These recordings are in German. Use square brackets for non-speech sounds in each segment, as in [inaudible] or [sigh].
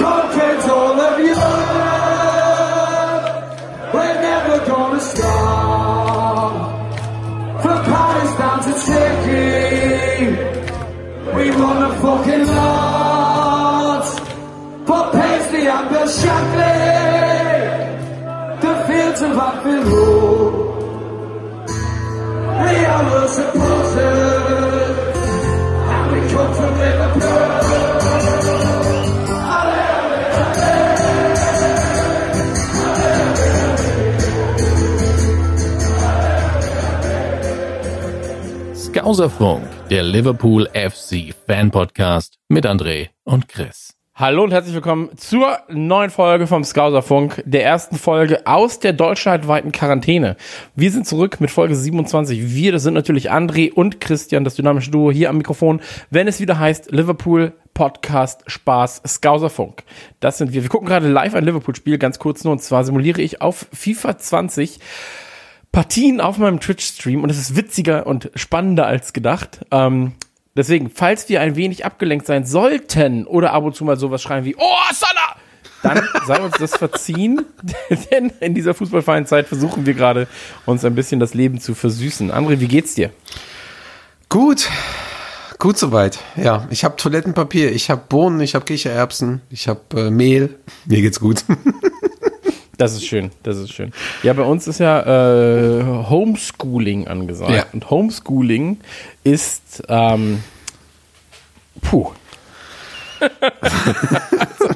conquered all of. We're never gonna stop. From down to Turkey, we won the fucking lot. For Paisley and Shankly, the fields of Anfield Skauserfunk, der Liverpool FC Fan Podcast mit André und Chris. Hallo und herzlich willkommen zur neuen Folge vom Skauserfunk, der ersten Folge aus der deutschlandweiten Quarantäne. Wir sind zurück mit Folge 27. Wir, das sind natürlich André und Christian, das dynamische Duo hier am Mikrofon, wenn es wieder heißt Liverpool Podcast Spaß Skauserfunk. Das sind wir. Wir gucken gerade live ein Liverpool-Spiel, ganz kurz nur, und zwar simuliere ich auf FIFA 20 Partien auf meinem Twitch-Stream und es ist witziger und spannender als gedacht. Ähm, deswegen, falls wir ein wenig abgelenkt sein sollten oder ab und zu mal sowas schreien wie Oh, Salah! Dann sei uns das verziehen, [laughs] denn in dieser fußballfreien Zeit versuchen wir gerade, uns ein bisschen das Leben zu versüßen. André, wie geht's dir? Gut, gut soweit. Ja, ich habe Toilettenpapier, ich habe Bohnen, ich habe Kichererbsen, ich habe äh, Mehl. Mir geht's gut. [laughs] Das ist schön, das ist schön. Ja, bei uns ist ja äh, Homeschooling angesagt. Ja. Und Homeschooling ist, ähm, puh. also,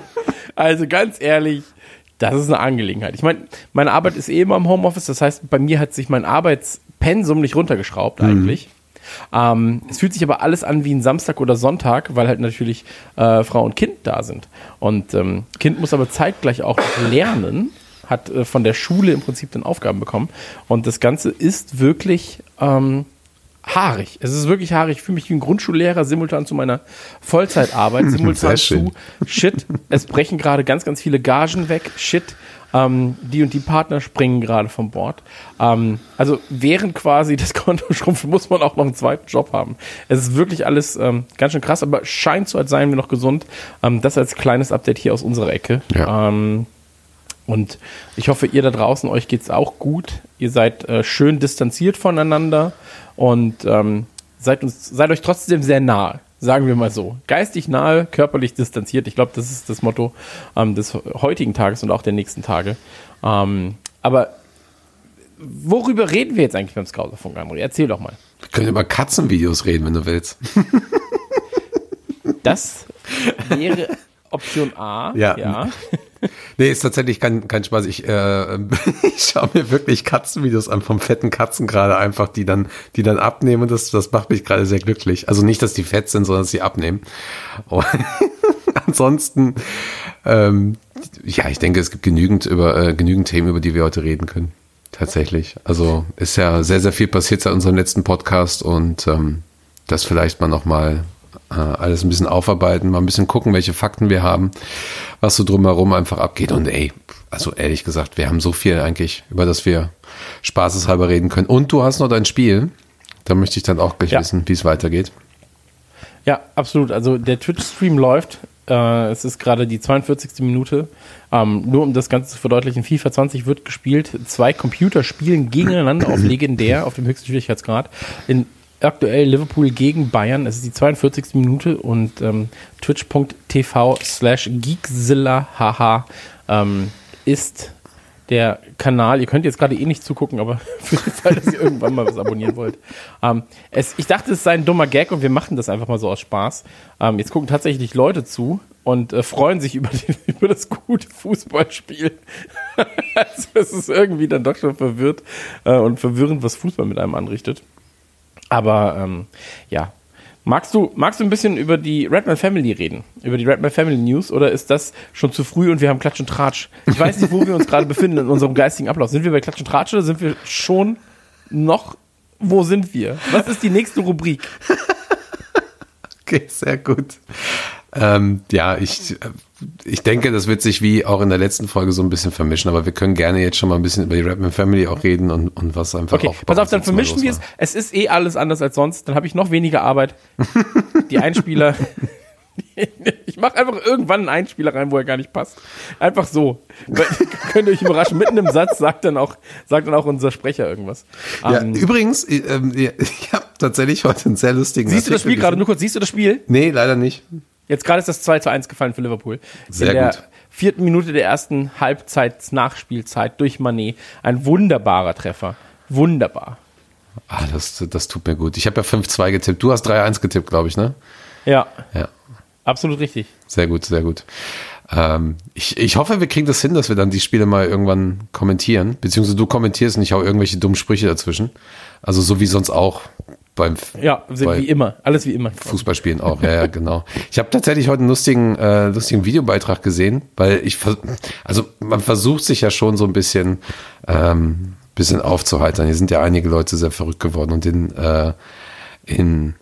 [laughs] also ganz ehrlich, das ist eine Angelegenheit. Ich meine, meine Arbeit ist eh immer im Homeoffice, das heißt, bei mir hat sich mein Arbeitspensum nicht runtergeschraubt eigentlich. Ähm, es fühlt sich aber alles an wie ein Samstag oder Sonntag, weil halt natürlich äh, Frau und Kind da sind. Und ähm, Kind muss aber zeitgleich auch lernen, hat äh, von der Schule im Prinzip dann Aufgaben bekommen. Und das Ganze ist wirklich ähm, haarig. Es ist wirklich haarig. Ich fühle mich wie ein Grundschullehrer simultan zu meiner Vollzeitarbeit, [laughs] simultan zu Shit. Es brechen gerade ganz, ganz viele Gagen weg. Shit. Ähm, die und die Partner springen gerade vom Bord. Ähm, also während quasi das [laughs] Konto schrumpft, muss man auch noch einen zweiten Job haben. Es ist wirklich alles ähm, ganz schön krass, aber scheint so, als seien wir noch gesund. Ähm, das als kleines Update hier aus unserer Ecke. Ja. Und ich hoffe, ihr da draußen, euch geht's auch gut. Ihr seid äh, schön distanziert voneinander und ähm, seid, uns, seid euch trotzdem sehr nahe. Sagen wir mal so. Geistig nahe, körperlich distanziert. Ich glaube, das ist das Motto ähm, des heutigen Tages und auch der nächsten Tage. Ähm, aber worüber reden wir jetzt eigentlich beim Scouserfunk, André? Erzähl doch mal. Wir können über Katzenvideos reden, wenn du willst. Das wäre Option A. Ja. Nee, ist tatsächlich kein, kein Spaß. Ich, äh, [laughs] ich schaue mir wirklich Katzenvideos an vom fetten Katzen gerade einfach, die dann, die dann abnehmen. Das, das macht mich gerade sehr glücklich. Also nicht, dass die fett sind, sondern dass sie abnehmen. Und [laughs] ansonsten, ähm, ja, ich denke, es gibt genügend über äh, genügend Themen, über die wir heute reden können. Tatsächlich. Also ist ja sehr, sehr viel passiert seit unserem letzten Podcast und ähm, das vielleicht mal noch mal äh, alles ein bisschen aufarbeiten, mal ein bisschen gucken, welche Fakten wir haben, was so drumherum einfach abgeht. Und ey, also ehrlich gesagt, wir haben so viel eigentlich, über das wir spaßeshalber reden können. Und du hast noch dein Spiel. Da möchte ich dann auch gleich Ja. wissen, wie es weitergeht. Ja, absolut. Also der Twitch-Stream läuft. Äh, es ist gerade die 42. Minute. Ähm, nur um das Ganze zu verdeutlichen, FIFA 20 wird gespielt. Zwei Computer spielen gegeneinander auf [clears throat] legendär, auf dem höchsten Schwierigkeitsgrad. In aktuell Liverpool gegen Bayern. Es ist die 42. Minute und ähm, twitch.tv slash geekzilla haha ähm, ist der Kanal. Ihr könnt jetzt gerade eh nicht zugucken, aber [laughs] für den Fall, dass ihr irgendwann mal was abonnieren wollt. Ähm, es, ich dachte, es sei ein dummer Gag und wir machen das einfach mal so aus Spaß. Ähm, jetzt gucken tatsächlich Leute zu und äh, freuen sich [laughs] über, die, über das gute Fußballspiel. [laughs] also es ist irgendwie dann doch schon verwirrt äh, und verwirrend, was Fußball mit einem anrichtet. Aber ähm, ja. Magst du, magst du ein bisschen über die Redman Family reden? Über die Redman Family News? Oder ist das schon zu früh und wir haben Klatsch und Tratsch? Ich weiß nicht, wo wir uns gerade befinden in unserem geistigen Ablauf. Sind wir bei Klatsch und Tratsch oder sind wir schon noch, wo sind wir? Was ist die nächste Rubrik? [laughs] Okay, sehr gut. Ähm, ja, ich, äh, ich denke, das wird sich wie auch in der letzten Folge so ein bisschen vermischen, aber wir können gerne jetzt schon mal ein bisschen über die Rapman Family auch reden und, und was einfach Okay, pass auf, dann vermischen wir es. Es ist eh alles anders als sonst. Dann habe ich noch weniger Arbeit. [laughs] Die Einspieler, [laughs] Ich mache einfach irgendwann einen Einspieler rein, wo er gar nicht passt. Einfach so. [laughs] Könnt ihr euch überraschen. Mitten im Satz sagt dann auch, sagt dann auch unser Sprecher irgendwas. Ja, Ähm, übrigens, äh, ähm, ja, ich habe tatsächlich heute einen sehr lustigen siehst du das Spiel Artikel gerade? Nur kurz, siehst du das Spiel? Nee, leider nicht. Jetzt gerade ist das 2 zu 1 gefallen für Liverpool. Sehr In der gut. vierten Minute der ersten Halbzeit-Nachspielzeit durch Manet. Ein wunderbarer Treffer. Wunderbar. Ah, das, das tut mir gut. Ich habe ja 5-2 getippt. Du hast 3-1 getippt, glaube ich, ne? Ja, Ja. absolut richtig. Sehr gut, sehr gut. Ähm, ich, ich hoffe, wir kriegen das hin, dass wir dann die Spiele mal irgendwann kommentieren. Beziehungsweise du kommentierst und ich hau irgendwelche dummen Sprüche dazwischen. Also so wie sonst auch beim Ja, wie bei immer. Alles wie immer. Fußballspielen auch. Ja, ja, genau. Ich habe tatsächlich heute einen lustigen, äh, lustigen Videobeitrag gesehen, weil ich, also man versucht sich ja schon so ein bisschen, ähm, bisschen aufzuheitern. Hier sind ja einige Leute sehr verrückt geworden und in, äh, in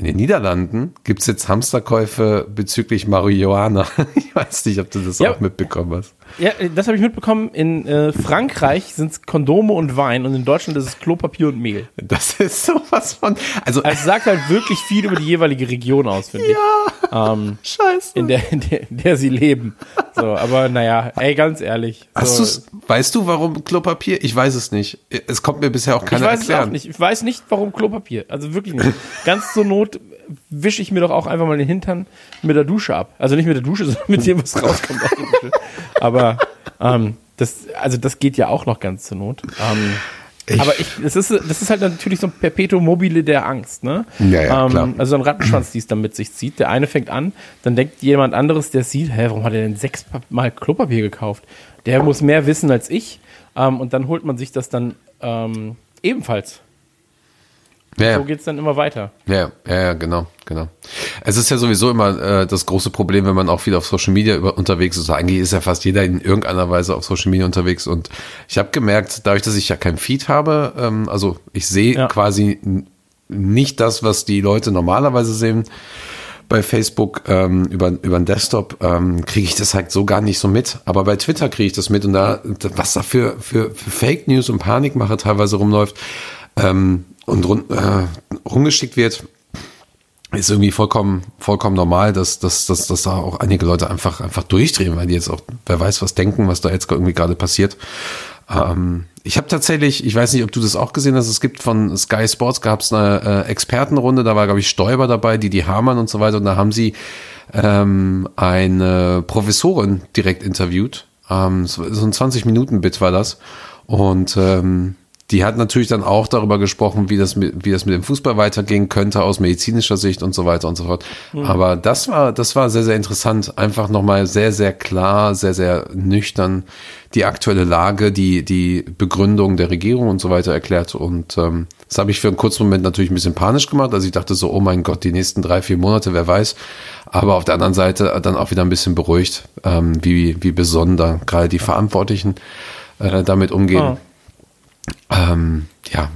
in den Niederlanden gibt's jetzt Hamsterkäufe bezüglich Marihuana. [laughs] Ich weiß nicht, ob du das Ja. auch mitbekommen hast. Ja, das habe ich mitbekommen. In äh, Frankreich sind es Kondome und Wein und in Deutschland ist es Klopapier und Mehl. Das ist sowas von. Also, Also es sagt halt wirklich viel über die jeweilige Region aus, finde ich. Ähm, scheiße. in, der, in, der, in der sie leben. So, aber naja, ey, ganz ehrlich. Hast so, du's, weißt du, warum Klopapier? Ich weiß es nicht. Es kommt mir bisher auch Ich keiner weiß erklären. es auch nicht. Ich weiß nicht, warum Klopapier. Also wirklich nicht. Ganz zur Not wische ich mir doch auch einfach mal den Hintern mit der Dusche ab. Also nicht mit der Dusche, [laughs] sondern mit dem, was rauskommt aus der Dusche. Aber ähm, das, also das geht ja auch noch ganz zur Not. Ähm, aber ich, das ist, das ist halt natürlich so ein Perpetuum mobile der Angst, ne? Ja, ja, klar. Also ein Rattenschwanz, die es dann mit sich zieht. Der eine fängt an, dann denkt jemand anderes, der sieht, hä, warum hat er denn sechsmal Klopapier gekauft? Der muss mehr wissen als ich. Ähm, und dann holt man sich das dann ähm, ebenfalls. Ja, So geht's dann immer weiter. Ja, ja, ja, genau, genau. Es ist ja sowieso immer äh, das große Problem, wenn man auch viel auf Social Media über, unterwegs ist. Eigentlich ist ja fast jeder in irgendeiner Weise auf Social Media unterwegs. Und ich habe gemerkt, dadurch, dass ich ja kein Feed habe, ähm, also ich sehe Ja. quasi nicht das, was die Leute normalerweise sehen bei Facebook ähm, über, über den Desktop, ähm, kriege ich das halt so gar nicht so mit. Aber bei Twitter kriege ich das mit und da, was da für, für, für Fake News und Panikmache teilweise rumläuft ähm, und run, äh, rumgeschickt wird, ist irgendwie vollkommen, vollkommen normal, dass, dass, dass, dass da auch einige Leute einfach, einfach durchdrehen, weil die jetzt auch, wer weiß, was denken, was da jetzt irgendwie gerade passiert. Ähm, ich habe tatsächlich, ich weiß nicht, ob du das auch gesehen hast, es gibt von Sky Sports gab es eine äh, Expertenrunde, da war, glaube ich, Stoiber dabei, die die Hamann und so weiter, und da haben sie ähm, eine Professorin direkt interviewt. Ähm, so so ein 20-Minuten-Bit war das. Und ähm, die hat natürlich dann auch darüber gesprochen, wie das mit, wie das mit dem Fußball weitergehen könnte aus medizinischer Sicht und so weiter und so fort. Aber das war, das war sehr, sehr interessant. Einfach nochmal sehr, sehr klar, sehr, sehr nüchtern die aktuelle Lage, die, die Begründung der Regierung und so weiter erklärt. Und ähm, das habe ich für einen kurzen Moment natürlich ein bisschen panisch gemacht. Also ich dachte so, oh mein Gott, die nächsten drei, vier Monate, wer weiß. Aber auf der anderen Seite dann auch wieder ein bisschen beruhigt, ähm, wie, wie besonder gerade die Verantwortlichen äh, damit umgehen Ah. Ähm, ja,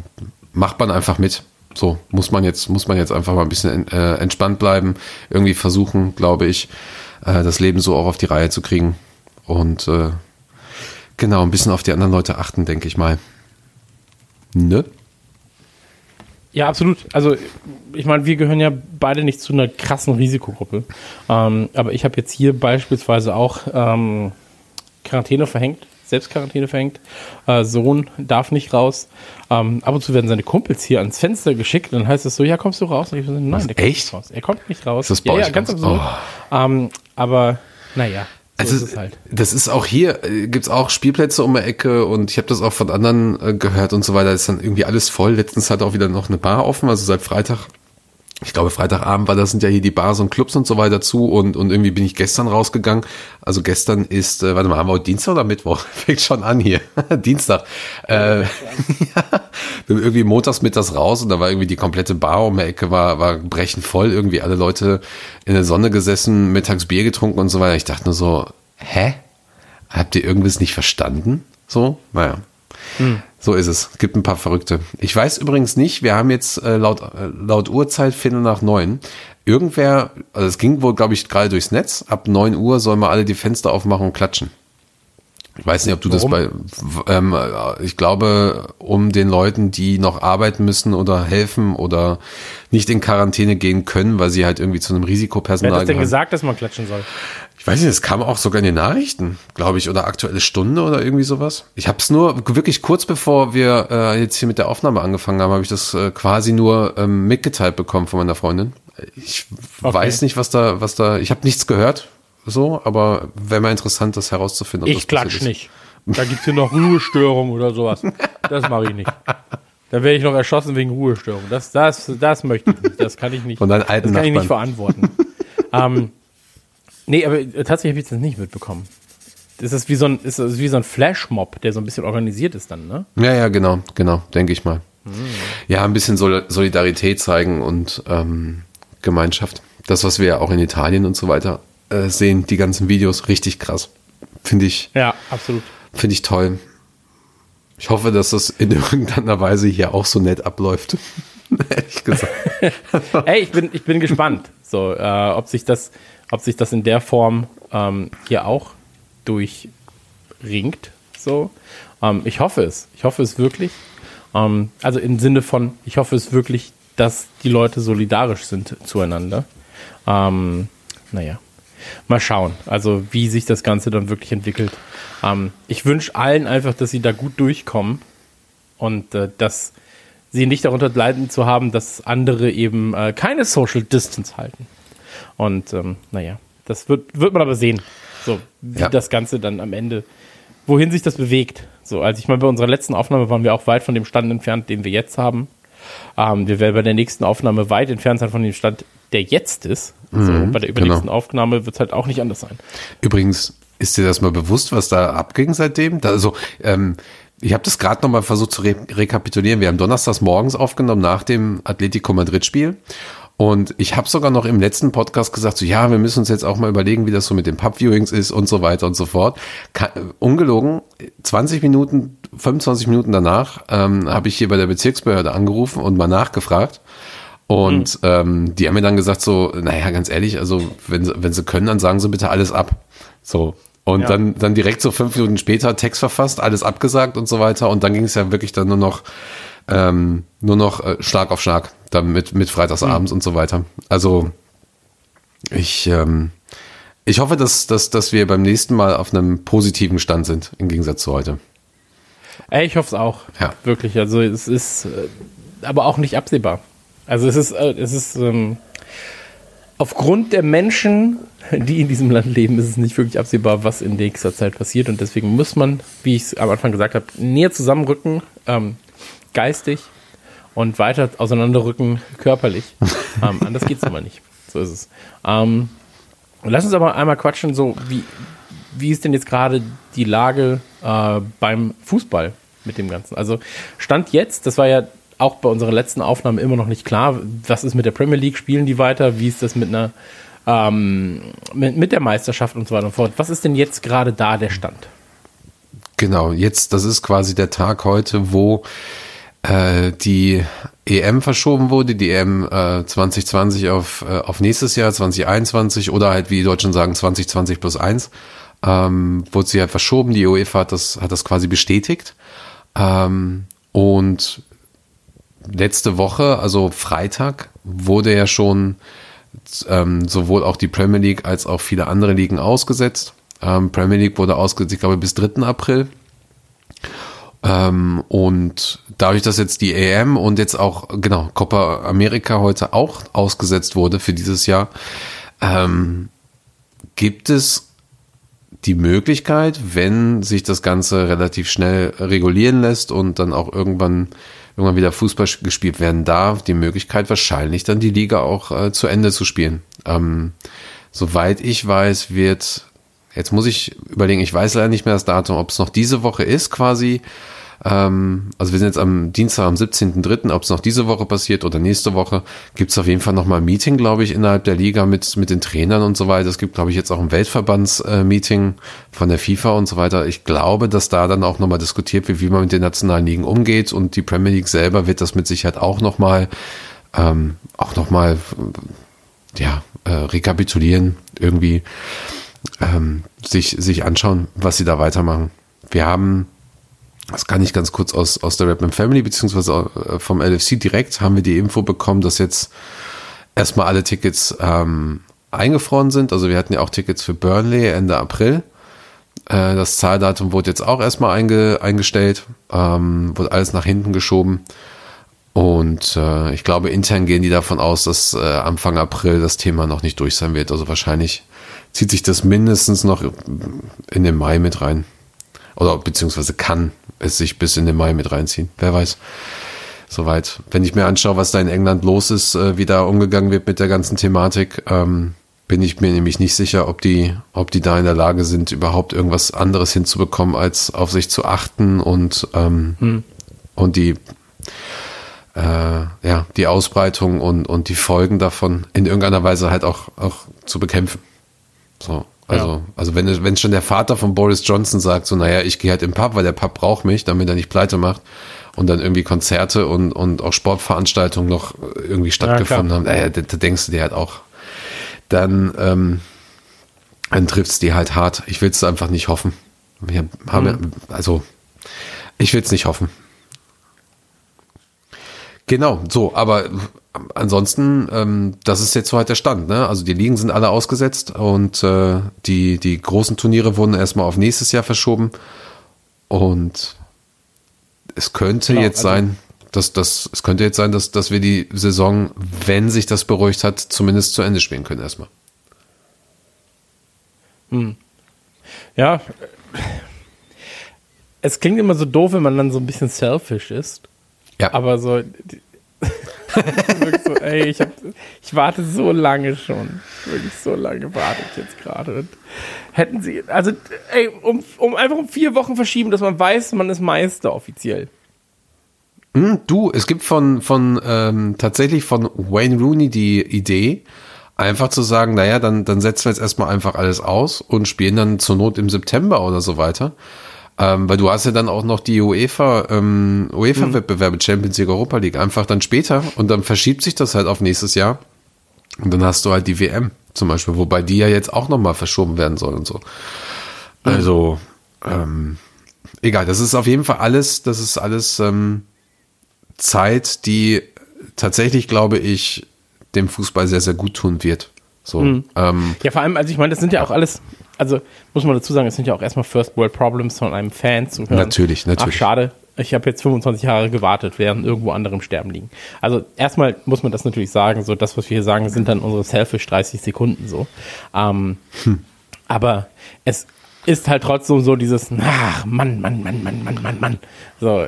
macht man einfach mit. So muss man jetzt, muss man jetzt einfach mal ein bisschen äh, entspannt bleiben, irgendwie versuchen, glaube ich, äh, das Leben so auch auf die Reihe zu kriegen und äh, genau ein bisschen auf die anderen Leute achten, denke ich mal. Ne? Ja, absolut. Also, ich meine, wir gehören ja beide nicht zu einer krassen Risikogruppe. Ähm, aber ich habe jetzt hier beispielsweise auch ähm, Quarantäne verhängt, Selbstquarantäne verhängt. Äh, Sohn darf nicht raus. Ähm, ab und zu werden seine Kumpels hier ans Fenster geschickt. Dann heißt es so, ja, kommst du raus? Und ich so, nein, der kommt echt? nicht raus. Er kommt nicht raus. Ist das bei ja, euch ja, ganz absurd. Oh. Ähm, aber, naja, so Also, ist es halt. das ist auch hier, äh, gibt's auch Spielplätze um die Ecke und ich habe das auch von anderen äh, gehört und so weiter. Ist dann irgendwie alles voll. Letztens hat auch wieder noch eine Bar offen, also seit Freitag. Ich glaube, Freitagabend war das, sind ja hier die Bars und Clubs und so weiter zu und, und irgendwie bin ich gestern rausgegangen. Also gestern ist, äh, warte mal, haben wir Dienstag oder Mittwoch? [laughs] Fängt schon an hier. [laughs] Dienstag. Äh, [laughs] ja, bin irgendwie montags mittags raus und da war irgendwie die komplette Bar um die Ecke, war, war brechend voll. Irgendwie alle Leute in der Sonne gesessen, mittags Bier getrunken und so weiter. Ich dachte nur so, hä? Habt ihr irgendwas nicht verstanden? So, naja. So ist es. Gibt ein paar Verrückte. Ich weiß übrigens nicht, wir haben jetzt äh, laut, äh, laut Uhrzeit Viertel nach neun. Irgendwer, also es ging wohl, glaube ich, gerade durchs Netz. Ab neun Uhr sollen wir alle die Fenster aufmachen und klatschen. Ich weiß nicht, ob du Warum? das bei, ähm, äh, ich glaube, um den Leuten, die noch arbeiten müssen oder helfen oder nicht in Quarantäne gehen können, weil sie halt irgendwie zu einem Wer Risikopersonal hat das denn gehören. gesagt, dass man klatschen soll? Ich weiß nicht, es kam auch sogar in den Nachrichten, glaube ich, oder aktuelle Stunde oder irgendwie sowas. Ich habe es nur wirklich kurz bevor wir äh, jetzt hier mit der Aufnahme angefangen haben, habe ich das äh, quasi nur ähm, mitgeteilt bekommen von meiner Freundin. Ich Okay. weiß nicht, was da, was da. Ich habe nichts gehört, so, aber wäre mal interessant, das herauszufinden. ob das Ich klatsch nicht. Da gibt's hier noch Ruhestörung oder sowas. Das mache ich nicht. Dann werde ich noch erschossen wegen Ruhestörung. Das, das, das möchte ich nicht. Das kann ich nicht. Von deinen alten das kann ich nicht verantworten. ähm, nee, aber tatsächlich habe ich das nicht mitbekommen. Das ist wie so ein, ist wie so ein Flashmob, der so ein bisschen organisiert ist dann, ne? Ja, ja, genau, genau, denke ich mal. Ja, ein bisschen Sol Solidarität zeigen und ähm, Gemeinschaft. Das, was wir ja auch in Italien und so weiter äh, sehen, die ganzen Videos, richtig krass. Finde ich, Ja, absolut. finde ich toll. Ich hoffe, dass das in [laughs] irgendeiner Weise hier auch so nett abläuft. [laughs] Ehrlich gesagt. [laughs] Ey, ich bin, ich bin gespannt, so, äh, ob sich das, ob sich das in der Form ähm, hier auch durchringt. So, ähm, ich hoffe es. Ich hoffe es wirklich. Ähm, also im Sinne von, ich hoffe es wirklich, dass die Leute solidarisch sind zueinander. Ähm, naja, mal schauen. Also wie sich das Ganze dann wirklich entwickelt. Ähm, ich wünsche allen einfach, dass sie da gut durchkommen und äh, dass sie nicht darunter leiden zu haben, dass andere eben äh, keine Social Distance halten. Und ähm, naja, das wird, wird man aber sehen, so wie Ja. das Ganze dann am Ende, wohin sich das bewegt. So, als ich mal bei unserer letzten Aufnahme waren wir auch weit von dem Stand entfernt, den wir jetzt haben. Ähm, wir werden bei der nächsten Aufnahme weit entfernt sein von dem Stand, der jetzt ist. So, bei der übernächsten genau. Aufnahme wird es halt auch nicht anders sein. Übrigens, ist dir das mal bewusst, was da abging seitdem? Da, also, ähm, ich habe das gerade nochmal versucht zu re rekapitulieren. Wir haben donnerstags morgens aufgenommen nach dem Atletico Madrid-Spiel. Und ich habe sogar noch im letzten Podcast gesagt, so ja, wir müssen uns jetzt auch mal überlegen, wie das so mit den Pub-Viewings ist und so weiter und so fort. Ka ungelogen, 20 Minuten, 25 Minuten danach ähm, habe ich hier bei der Bezirksbehörde angerufen und mal nachgefragt. Und ähm, die haben mir dann gesagt so, naja, ganz ehrlich, also wenn sie, wenn sie können, dann sagen sie bitte alles ab. So. Und Ja. dann, dann direkt so fünf Minuten später Text verfasst, alles abgesagt und so weiter. Und dann ging es ja wirklich dann nur noch, ähm, nur noch äh, Schlag auf Schlag, dann mit, mit freitagsabends und so weiter. Also ich, ähm, ich hoffe, dass, dass, dass wir beim nächsten Mal auf einem positiven Stand sind, im Gegensatz zu heute. Ey, ich hoffe es auch. Ja. Wirklich. Also es ist äh, aber auch nicht absehbar. Also es ist, äh, es ist ähm, aufgrund der Menschen, die in diesem Land leben, ist es nicht wirklich absehbar, was in nächster Zeit passiert. Und deswegen muss man, wie ich es am Anfang gesagt habe, näher zusammenrücken, ähm, geistig und weiter auseinanderrücken körperlich. [laughs] ähm, anders geht's aber nicht. So ist es. Ähm, lass uns aber einmal quatschen, so wie, wie ist denn jetzt gerade die Lage äh, beim Fußball mit dem Ganzen? Also Stand jetzt, das war ja auch bei unserer letzten Aufnahme immer noch nicht klar, was ist mit der Premier League, spielen die weiter, wie ist das mit einer ähm, mit, mit der Meisterschaft und so weiter und fort. Was ist denn jetzt gerade da der Stand? Genau, jetzt, das ist quasi der Tag heute, wo äh, die EM verschoben wurde, die EM äh, 2020 auf, äh, auf nächstes Jahr, 2021 oder halt, wie die Deutschen sagen, 2020 plus eins ähm, wurde sie halt verschoben. Die UEFA hat das, hat das quasi bestätigt. Ähm, und letzte Woche, also Freitag, wurde ja schon ähm, sowohl auch die Premier League als auch viele andere Ligen ausgesetzt. Ähm, Premier League wurde ausgesetzt, ich glaube, bis 3. April. Ähm, und dadurch, dass jetzt die EM und jetzt auch, genau, Copa America heute auch ausgesetzt wurde für dieses Jahr, ähm, gibt es die Möglichkeit, wenn sich das Ganze relativ schnell regulieren lässt und dann auch irgendwann irgendwann wieder Fußball gespielt werden darf, die Möglichkeit wahrscheinlich dann die Liga auch äh, zu Ende zu spielen. Ähm, soweit ich weiß, wird jetzt muss ich überlegen, ich weiß leider nicht mehr das Datum, ob es noch diese Woche ist quasi. Ähm, also wir sind jetzt am Dienstag, am 17.03., ob es noch diese Woche passiert oder nächste Woche, gibt es auf jeden Fall nochmal ein Meeting, glaube ich, innerhalb der Liga mit, mit den Trainern und so weiter. Es gibt, glaube ich, jetzt auch ein Weltverbands-Meeting von der FIFA und so weiter. Ich glaube, dass da dann auch nochmal diskutiert wird, wie man mit den nationalen Ligen umgeht und die Premier League selber wird das mit Sicherheit auch nochmal ähm, auch nochmal ja, äh, rekapitulieren, irgendwie ähm, sich, sich anschauen, was sie da weitermachen. wir haben, das kann ich ganz kurz aus, aus der Rapman Family, beziehungsweise äh, vom LFC direkt, haben wir die Info bekommen, dass jetzt erstmal alle Tickets ähm, eingefroren sind. Also wir hatten ja auch Tickets für Burnley Ende April. Äh, das Zahldatum wurde jetzt auch erstmal einge, eingestellt, ähm, wurde alles nach hinten geschoben. Und äh, ich glaube, intern gehen die davon aus, dass äh, Anfang April das Thema noch nicht durch sein wird. Also wahrscheinlich zieht sich das mindestens noch in den Mai mit rein. Oder beziehungsweise kann es sich bis in den Mai mit reinziehen. Wer weiß. Soweit. Wenn ich mir anschaue, was da in England los ist, äh, wie da umgegangen wird mit der ganzen Thematik, ähm, bin ich mir nämlich nicht sicher, ob die, ob die da in der Lage sind, überhaupt irgendwas anderes hinzubekommen, als auf sich zu achten und, ähm, hm. und die, äh, ja, die Ausbreitung und, und die Folgen davon in irgendeiner Weise halt auch, auch zu bekämpfen. So. Also, ja. also wenn, wenn schon der Vater von Boris Johnson sagt, so, naja, ich gehe halt im Pub, weil der Pub braucht mich, damit er nicht pleite macht und dann irgendwie Konzerte und, und auch Sportveranstaltungen noch irgendwie stattgefunden ja, haben, naja, da, da denkst du dir halt auch, dann, ähm, dann trifft es die halt hart. Ich will es einfach nicht hoffen. Wir haben, mhm. also, ich will es nicht hoffen. Genau, so, aber ansonsten, ähm, das ist jetzt so halt der Stand. Ne? Also die Ligen sind alle ausgesetzt und äh, die, die großen Turniere wurden erstmal auf nächstes Jahr verschoben. Und es könnte genau, jetzt also sein, dass das, es könnte jetzt sein, dass, dass wir die Saison, wenn sich das beruhigt hat, zumindest zu Ende spielen können erstmal. Hm. Ja, es klingt immer so doof, wenn man dann so ein bisschen selfish ist. Ja. Aber so, [laughs] so ey, ich, hab, ich warte so lange schon. Wirklich so lange warte ich jetzt gerade. Hätten sie, also, ey, um, um einfach um vier Wochen verschieben, dass man weiß, man ist Meister offiziell. Hm, du, es gibt von, von ähm, tatsächlich von Wayne Rooney die Idee, einfach zu sagen, naja, dann, dann setzen wir jetzt erstmal einfach alles aus und spielen dann zur Not im September oder so weiter. Ähm, weil du hast ja dann auch noch die UEFA, ähm, UEFA-Wettbewerbe, Champions League, Europa League, einfach dann später und dann verschiebt sich das halt auf nächstes Jahr. Und dann hast du halt die WM zum Beispiel, wobei die ja jetzt auch nochmal verschoben werden soll und so. Also, ähm, egal, das ist auf jeden Fall alles, das ist alles ähm, Zeit, die tatsächlich, glaube ich, dem Fußball sehr, sehr gut tun wird. So, mhm. ähm, ja, vor allem, also ich meine, das sind ja auch alles, also muss man dazu sagen, es sind ja auch erstmal First World Problems von einem Fan zu hören. Natürlich, natürlich. Ach, schade, ich habe jetzt 25 Jahre gewartet, während irgendwo andere im Sterben liegen. Also erstmal muss man das natürlich sagen, so das, was wir hier sagen, sind dann unsere selfish 30 Sekunden so. Ähm, hm. Aber es ist halt trotzdem so dieses, ach, Mann, Mann, Mann, Mann, Mann, Mann, Mann. So,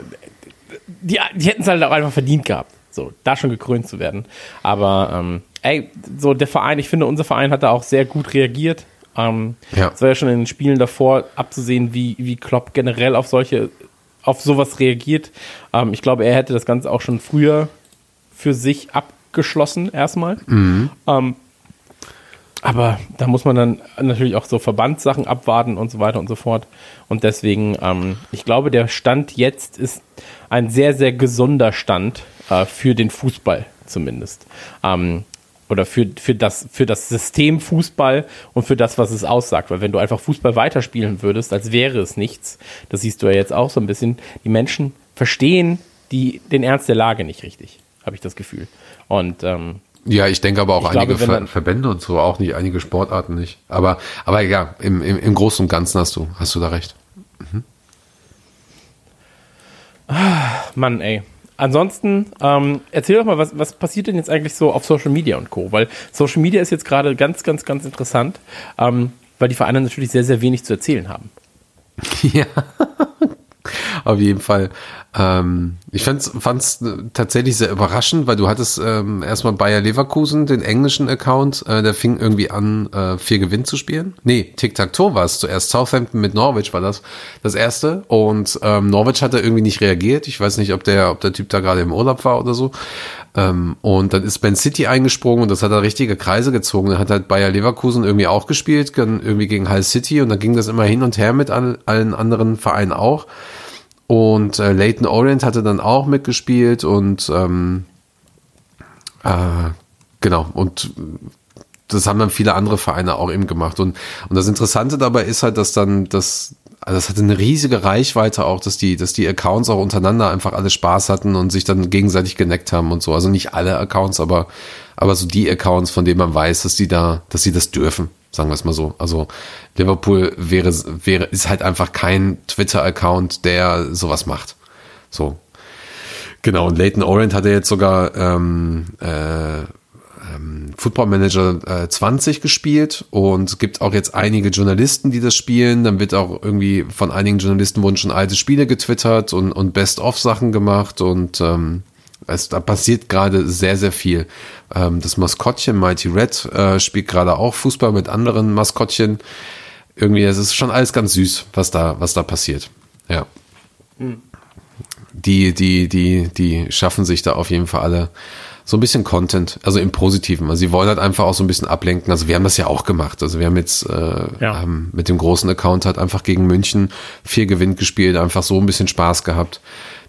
die, die hätten es halt auch einfach verdient gehabt, so, da schon gekrönt zu werden. Aber, ähm, ey, so der Verein, ich finde, unser Verein hat da auch sehr gut reagiert. Ähm, ja. Es war ja schon in den Spielen davor abzusehen, wie, wie Klopp generell auf solche, auf sowas reagiert. Ähm, ich glaube, er hätte das Ganze auch schon früher für sich abgeschlossen, erstmal. Mhm. Ähm, aber da muss man dann natürlich auch so Verbandssachen abwarten und so weiter und so fort. Und deswegen, ähm, ich glaube, der Stand jetzt ist ein sehr, sehr gesunder Stand äh, für den Fußball zumindest. Ähm, oder für, für, das, für das System Fußball und für das, was es aussagt. Weil wenn du einfach Fußball weiterspielen würdest, als wäre es nichts, das siehst du ja jetzt auch so ein bisschen, die Menschen verstehen die, den Ernst der Lage nicht richtig, habe ich das Gefühl. Und ähm, ja, ich denke aber auch einige glaube, Ver Verbände und so auch nicht, einige Sportarten nicht. Aber, aber ja, im, im, im Großen und Ganzen hast du, hast du da recht. Mhm. Ah, Mann, ey. Ansonsten, ähm, erzähl doch mal, was, was passiert denn jetzt eigentlich so auf Social Media und Co.? Weil Social Media ist jetzt gerade ganz, ganz, ganz interessant, ähm, weil die Vereine natürlich sehr, sehr wenig zu erzählen haben. [laughs] Ja, auf jeden Fall. Ähm, ich fand es tatsächlich sehr überraschend, weil du hattest ähm, erstmal Bayer Leverkusen, den englischen Account, äh, der fing irgendwie an, äh, vier Gewinn zu spielen. Nee, Tic-Tac-Toe war es zuerst. Southampton mit Norwich war das das erste. Und ähm, Norwich hat da irgendwie nicht reagiert. Ich weiß nicht, ob der, ob der Typ da gerade im Urlaub war oder so. Ähm, und dann ist Ben City eingesprungen und das hat da richtige Kreise gezogen. Dann hat halt Bayer Leverkusen irgendwie auch gespielt, irgendwie gegen Hull City und dann ging das immer hin und her mit allen anderen Vereinen auch. Und äh, Leighton Orient hatte dann auch mitgespielt und ähm, äh, genau, und das haben dann viele andere Vereine auch eben gemacht. Und, und das Interessante dabei ist halt, dass dann, dass also das hatte eine riesige Reichweite auch, dass die, dass die Accounts auch untereinander einfach alle Spaß hatten und sich dann gegenseitig geneckt haben und so. Also nicht alle Accounts, aber, aber so die Accounts, von denen man weiß, dass die da, dass sie das dürfen, sagen wir es mal so. Also Liverpool wäre, wäre, ist halt einfach kein Twitter-Account, der sowas macht. So. Genau, und Leighton Orient hat er jetzt sogar ähm, äh, ähm, Football Manager äh, 20 gespielt und gibt auch jetzt einige Journalisten, die das spielen. Dann wird auch irgendwie von einigen Journalisten wurden schon alte Spiele getwittert und, und Best-of-Sachen gemacht und ähm, es, da passiert gerade sehr, sehr viel. Ähm, das Maskottchen Mighty Red äh, spielt gerade auch Fußball mit anderen Maskottchen. Irgendwie, es ist schon alles ganz süß, was da, was da passiert. Ja. Hm. Die, die, die, die schaffen sich da auf jeden Fall alle so ein bisschen Content, also im Positiven. Also sie wollen halt einfach auch so ein bisschen ablenken. Also wir haben das ja auch gemacht. Also wir haben jetzt äh, ja. haben mit dem großen Account halt einfach gegen München vier Gewinn gespielt, einfach so ein bisschen Spaß gehabt.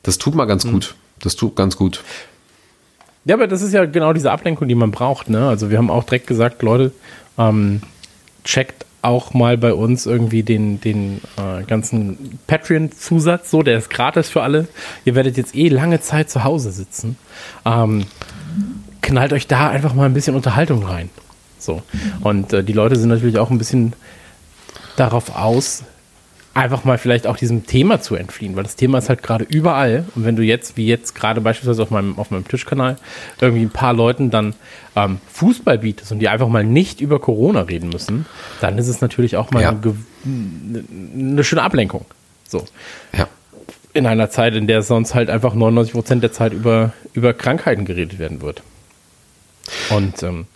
Das tut mal ganz mhm. gut. Das tut ganz gut. Ja, aber das ist ja genau diese Ablenkung, die man braucht. Ne? Also wir haben auch direkt gesagt, Leute, ähm, checkt auch mal bei uns irgendwie den, den äh, ganzen Patreon-Zusatz, so, der ist gratis für alle. Ihr werdet jetzt eh lange Zeit zu Hause sitzen. Ähm, knallt euch da einfach mal ein bisschen Unterhaltung rein. So. Und äh, die Leute sind natürlich auch ein bisschen darauf aus, einfach mal vielleicht auch diesem Thema zu entfliehen, weil das Thema ist halt gerade überall. Und wenn du jetzt, wie jetzt gerade beispielsweise auf meinem, auf meinem Tischkanal, irgendwie ein paar Leuten dann ähm, Fußball bietest und die einfach mal nicht über Corona reden müssen, dann ist es natürlich auch mal ja. eine, eine, schöne Ablenkung. So. Ja. In einer Zeit, in der sonst halt einfach 99 Prozent der Zeit über, über Krankheiten geredet werden wird. Und ähm,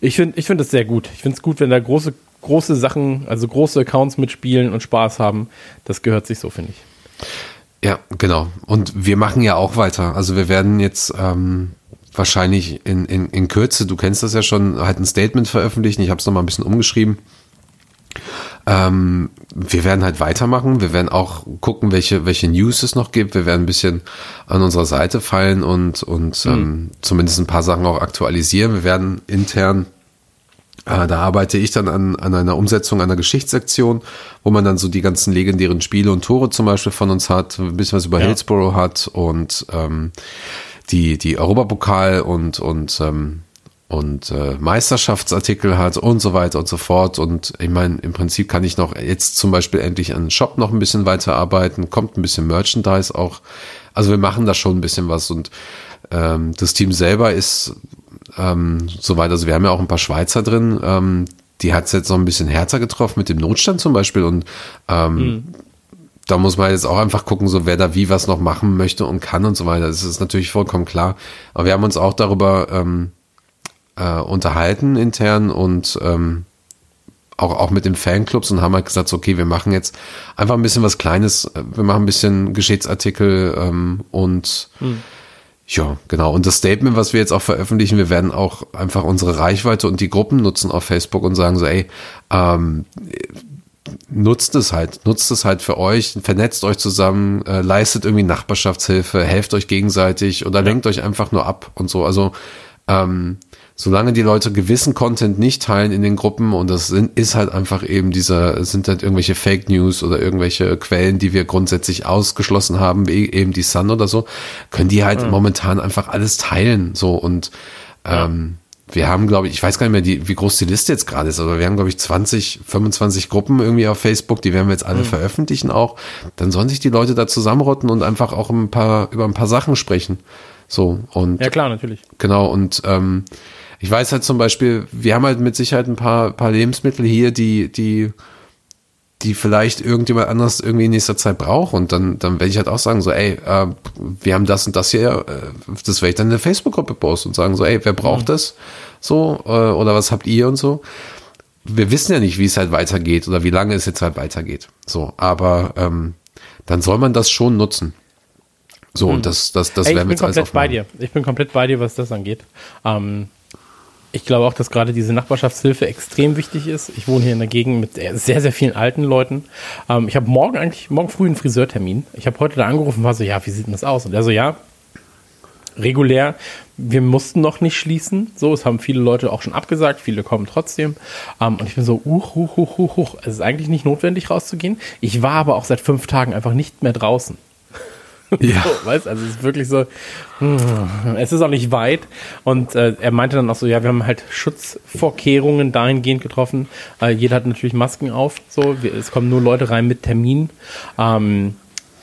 ich finde ich find das sehr gut. Ich finde es gut, wenn da große große Sachen, also große Accounts mitspielen und Spaß haben. Das gehört sich so, finde ich. Ja, genau. Und wir machen ja auch weiter. Also wir werden jetzt ähm, wahrscheinlich in, in, in Kürze, du kennst das ja schon, halt ein Statement veröffentlichen. Ich habe es nochmal ein bisschen umgeschrieben. Ähm, wir werden halt weitermachen. Wir werden auch gucken, welche, welche News es noch gibt. Wir werden ein bisschen an unserer Seite fallen und, und mhm. ähm, zumindest ein paar Sachen auch aktualisieren. Wir werden intern da arbeite ich dann an, an einer Umsetzung einer Geschichtssektion, wo man dann so die ganzen legendären Spiele und Tore zum Beispiel von uns hat, ein bisschen was über ja. Hillsborough hat und ähm, die, die Europapokal und, und, ähm, und äh, Meisterschaftsartikel hat und so weiter und so fort. Und ich meine, im Prinzip kann ich noch jetzt zum Beispiel endlich an den Shop noch ein bisschen weiterarbeiten, kommt ein bisschen Merchandise auch. Also wir machen da schon ein bisschen was und ähm, das Team selber ist ähm, soweit. Also wir haben ja auch ein paar Schweizer drin. Ähm, die hat es jetzt noch ein bisschen härter getroffen mit dem Notstand zum Beispiel. Und ähm, mhm. da muss man jetzt auch einfach gucken, so wer da wie was noch machen möchte und kann und so weiter. Das ist natürlich vollkommen klar. Aber wir haben uns auch darüber ähm, äh, unterhalten intern und ähm, auch, auch mit den Fanclubs und haben halt gesagt, okay, wir machen jetzt einfach ein bisschen was Kleines, wir machen ein bisschen Geschichtsartikel ähm, und mhm ja, genau. Und das Statement, was wir jetzt auch veröffentlichen, wir werden auch einfach unsere Reichweite und die Gruppen nutzen auf Facebook und sagen so, ey, ähm, nutzt es halt, nutzt es halt für euch, vernetzt euch zusammen, äh, leistet irgendwie Nachbarschaftshilfe, helft euch gegenseitig oder lenkt euch einfach nur ab und so. Also ähm, solange die Leute gewissen Content nicht teilen in den Gruppen und das sind, ist halt einfach eben dieser, sind halt irgendwelche Fake News oder irgendwelche Quellen, die wir grundsätzlich ausgeschlossen haben, wie eben die Sun oder so, können die halt ja. momentan einfach alles teilen, so und ähm, wir haben, glaube ich, ich weiß gar nicht mehr, die, wie groß die Liste jetzt gerade ist, aber wir haben, glaube ich, 20, 25 Gruppen irgendwie auf Facebook, die werden wir jetzt alle mhm. veröffentlichen auch. Dann sollen sich die Leute da zusammenrotten und einfach auch ein paar, über ein paar Sachen sprechen. So, und. Ja, klar, natürlich. Genau, und ähm, ich weiß halt zum Beispiel, wir haben halt mit Sicherheit ein paar, paar Lebensmittel hier, die, die, die vielleicht irgendjemand anders irgendwie in nächster Zeit braucht. Und dann, dann werde ich halt auch sagen, so, ey, äh, wir haben das und das hier, äh, das werde ich dann in der Facebook-Gruppe posten und sagen, so, ey, wer braucht mhm. das? So, äh, oder was habt ihr und so. Wir wissen ja nicht, wie es halt weitergeht oder wie lange es jetzt halt weitergeht. So, aber ähm, dann soll man das schon nutzen. So, mhm. und das, das, das Ey, werden wir jetzt alles Ich bin komplett bei dir. Ich bin komplett bei dir, was das angeht. Ähm, ich glaube auch, dass gerade diese Nachbarschaftshilfe extrem wichtig ist. Ich wohne hier in der Gegend mit sehr, sehr vielen alten Leuten. Ähm, ich habe morgen eigentlich, morgen früh einen Friseurtermin. Ich habe heute da angerufen und war so, ja, wie sieht denn das aus? Und er so, ja, regulär. Wir mussten noch nicht schließen. So, es haben viele Leute auch schon abgesagt, viele kommen trotzdem. Ähm, und ich bin so, uch, uch, uch, uch, uch. Es ist eigentlich nicht notwendig rauszugehen. Ich war aber auch seit fünf Tagen einfach nicht mehr draußen. Ja. So, weißt, also es ist wirklich so, hm, es ist auch nicht weit. Und äh, er meinte dann auch so, ja, wir haben halt Schutzvorkehrungen dahingehend getroffen. Äh, jeder hat natürlich Masken auf. So, wir, es kommen nur Leute rein mit Termin. Ähm,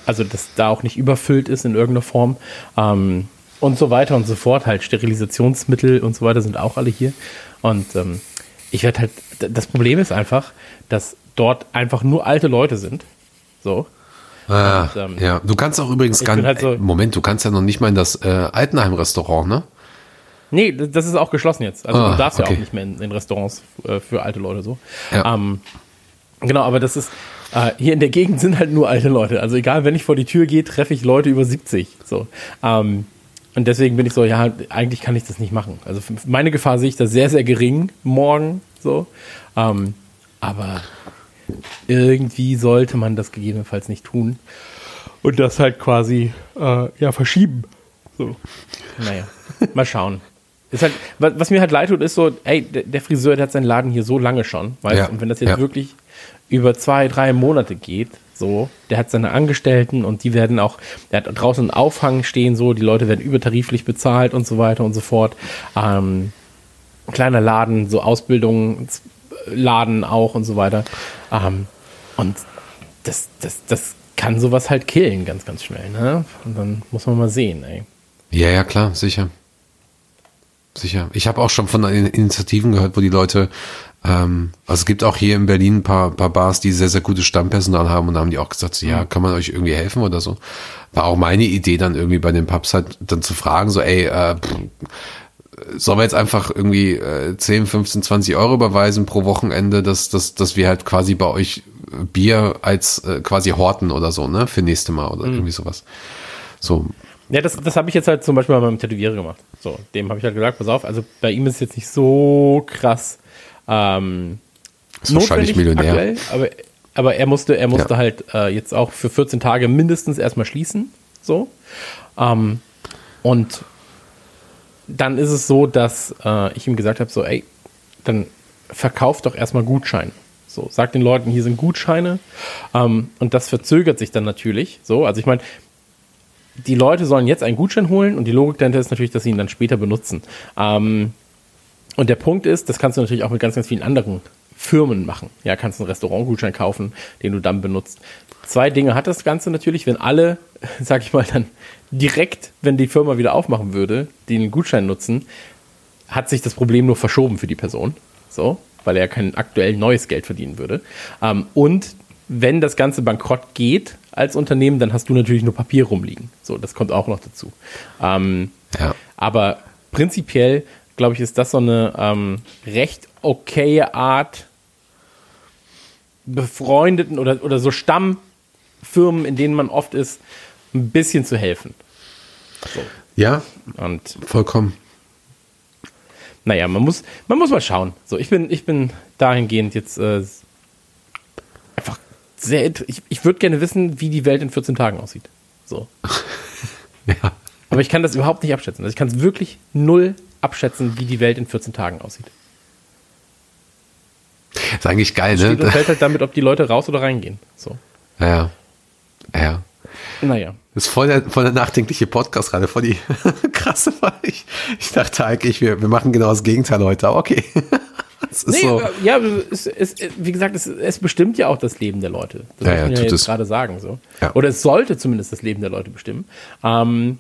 also, dass da auch nicht überfüllt ist in irgendeiner Form. Ähm, und so weiter und so fort. Halt Sterilisationsmittel und so weiter sind auch alle hier. Und ähm, ich werde halt, das Problem ist einfach, dass dort einfach nur alte Leute sind. So. Ah, Und, ähm, ja, du kannst auch übrigens gar halt so- Moment, du kannst ja noch nicht mal in das äh, Altenheim-Restaurant, ne? Nee, das ist auch geschlossen jetzt. Also Ah, du darfst ja okay. auch nicht mehr in, in Restaurants äh, für alte Leute so. Ja. Ähm, genau, aber das ist, äh, hier in der Gegend sind halt nur alte Leute. Also egal, wenn ich vor die Tür gehe, treffe ich Leute über 70. So. Ähm, und deswegen bin ich so, ja, eigentlich kann ich das nicht machen. Also meine Gefahr sehe ich da sehr, sehr gering morgen. So. Ähm, aber irgendwie sollte man das gegebenenfalls nicht tun. Und das halt quasi äh, ja, verschieben. So. Naja, mal schauen. Ist halt, was, was mir halt leid tut, ist so, ey, der, der Friseur, der hat seinen Laden hier so lange schon, weißt Ja, du, und wenn das jetzt ja. wirklich über zwei, drei Monate geht, so, der hat seine Angestellten und die werden auch, der hat draußen einen Aufhang stehen, so, die Leute werden übertariflich bezahlt und so weiter und so fort. Ähm, kleiner Laden, so Ausbildungsladen auch und so weiter. Ähm, und das, das, das kann sowas halt killen, ganz, ganz schnell, ne? Und dann muss man mal sehen, ey. Ja, ja, klar, sicher. Sicher. Ich habe auch schon von In- Initiativen gehört, wo die Leute, ähm, also es gibt auch hier in Berlin ein paar, paar Bars, die sehr, sehr gutes Stammpersonal haben und da haben die auch gesagt, ja, kann man euch irgendwie helfen oder so. War auch meine Idee dann irgendwie bei den Pubs halt dann zu fragen, so, ey, äh, pff, sollen wir jetzt einfach irgendwie äh, 10, 15, 20 Euro überweisen pro Wochenende, dass, dass, dass wir halt quasi bei euch äh, Bier als äh, quasi horten oder so, ne, für nächste Mal oder irgendwie sowas. So, Ja, das, das habe ich jetzt halt zum Beispiel bei meinem Tätowierer gemacht. So, dem habe ich halt gesagt, pass auf, also bei ihm ist es jetzt nicht so krass ähm, Ist wahrscheinlich Millionär. aktuell, aber, aber er musste, er musste Ja. halt äh, jetzt auch für 14 Tage mindestens erstmal schließen. So. Ähm, und dann ist es so, dass äh, ich ihm gesagt habe, so, ey, dann verkauf doch erstmal Gutscheine. So, sag den Leuten, hier sind Gutscheine. Ähm, und das verzögert sich dann natürlich. So, also ich meine, die Leute sollen jetzt einen Gutschein holen und die Logik dahinter ist natürlich, dass sie ihn dann später benutzen. Ähm, und der Punkt ist, das kannst du natürlich auch mit ganz, ganz vielen anderen Firmen machen. Ja, kannst einen Restaurantgutschein kaufen, den du dann benutzt. Zwei Dinge hat das Ganze natürlich, wenn alle, [laughs] sag ich mal, dann direkt, wenn die Firma wieder aufmachen würde, den Gutschein nutzen, hat sich das Problem nur verschoben für die Person. So, weil er kein aktuell neues Geld verdienen würde. Ähm, und wenn das Ganze bankrott geht als Unternehmen, dann hast du natürlich nur Papier rumliegen. So, das kommt auch noch dazu. Ähm, ja. aber prinzipiell, glaube ich, ist das so eine ähm, recht okaye Art, befreundeten oder, oder so Stammfirmen, in denen man oft ist, ein bisschen zu helfen. Ja, Und vollkommen. naja, man muss, man muss mal schauen. So, ich bin, ich bin dahingehend jetzt äh, einfach sehr. Ich, ich würde gerne wissen, wie die Welt in 14 Tagen aussieht. So. [laughs] Ja. Aber ich kann das überhaupt nicht abschätzen. Also ich kann es wirklich null abschätzen, wie die Welt in 14 Tagen aussieht. Ist eigentlich geil, Steht und ne? fällt halt damit, ob die Leute raus oder reingehen. So. Ja. Ja. Naja. Das ist voll der, voll der nachdenkliche Podcast gerade, voll die [laughs] krasse. Ich, ich dachte eigentlich, wir, wir machen genau das Gegenteil heute, aber okay. [laughs] Das ist Nee, so. ja, es, es, wie gesagt, es, es bestimmt ja auch das Leben der Leute. Das Ja, muss ja, man ja tut jetzt gerade sagen. So. Ja. Oder es sollte zumindest das Leben der Leute bestimmen. Ähm,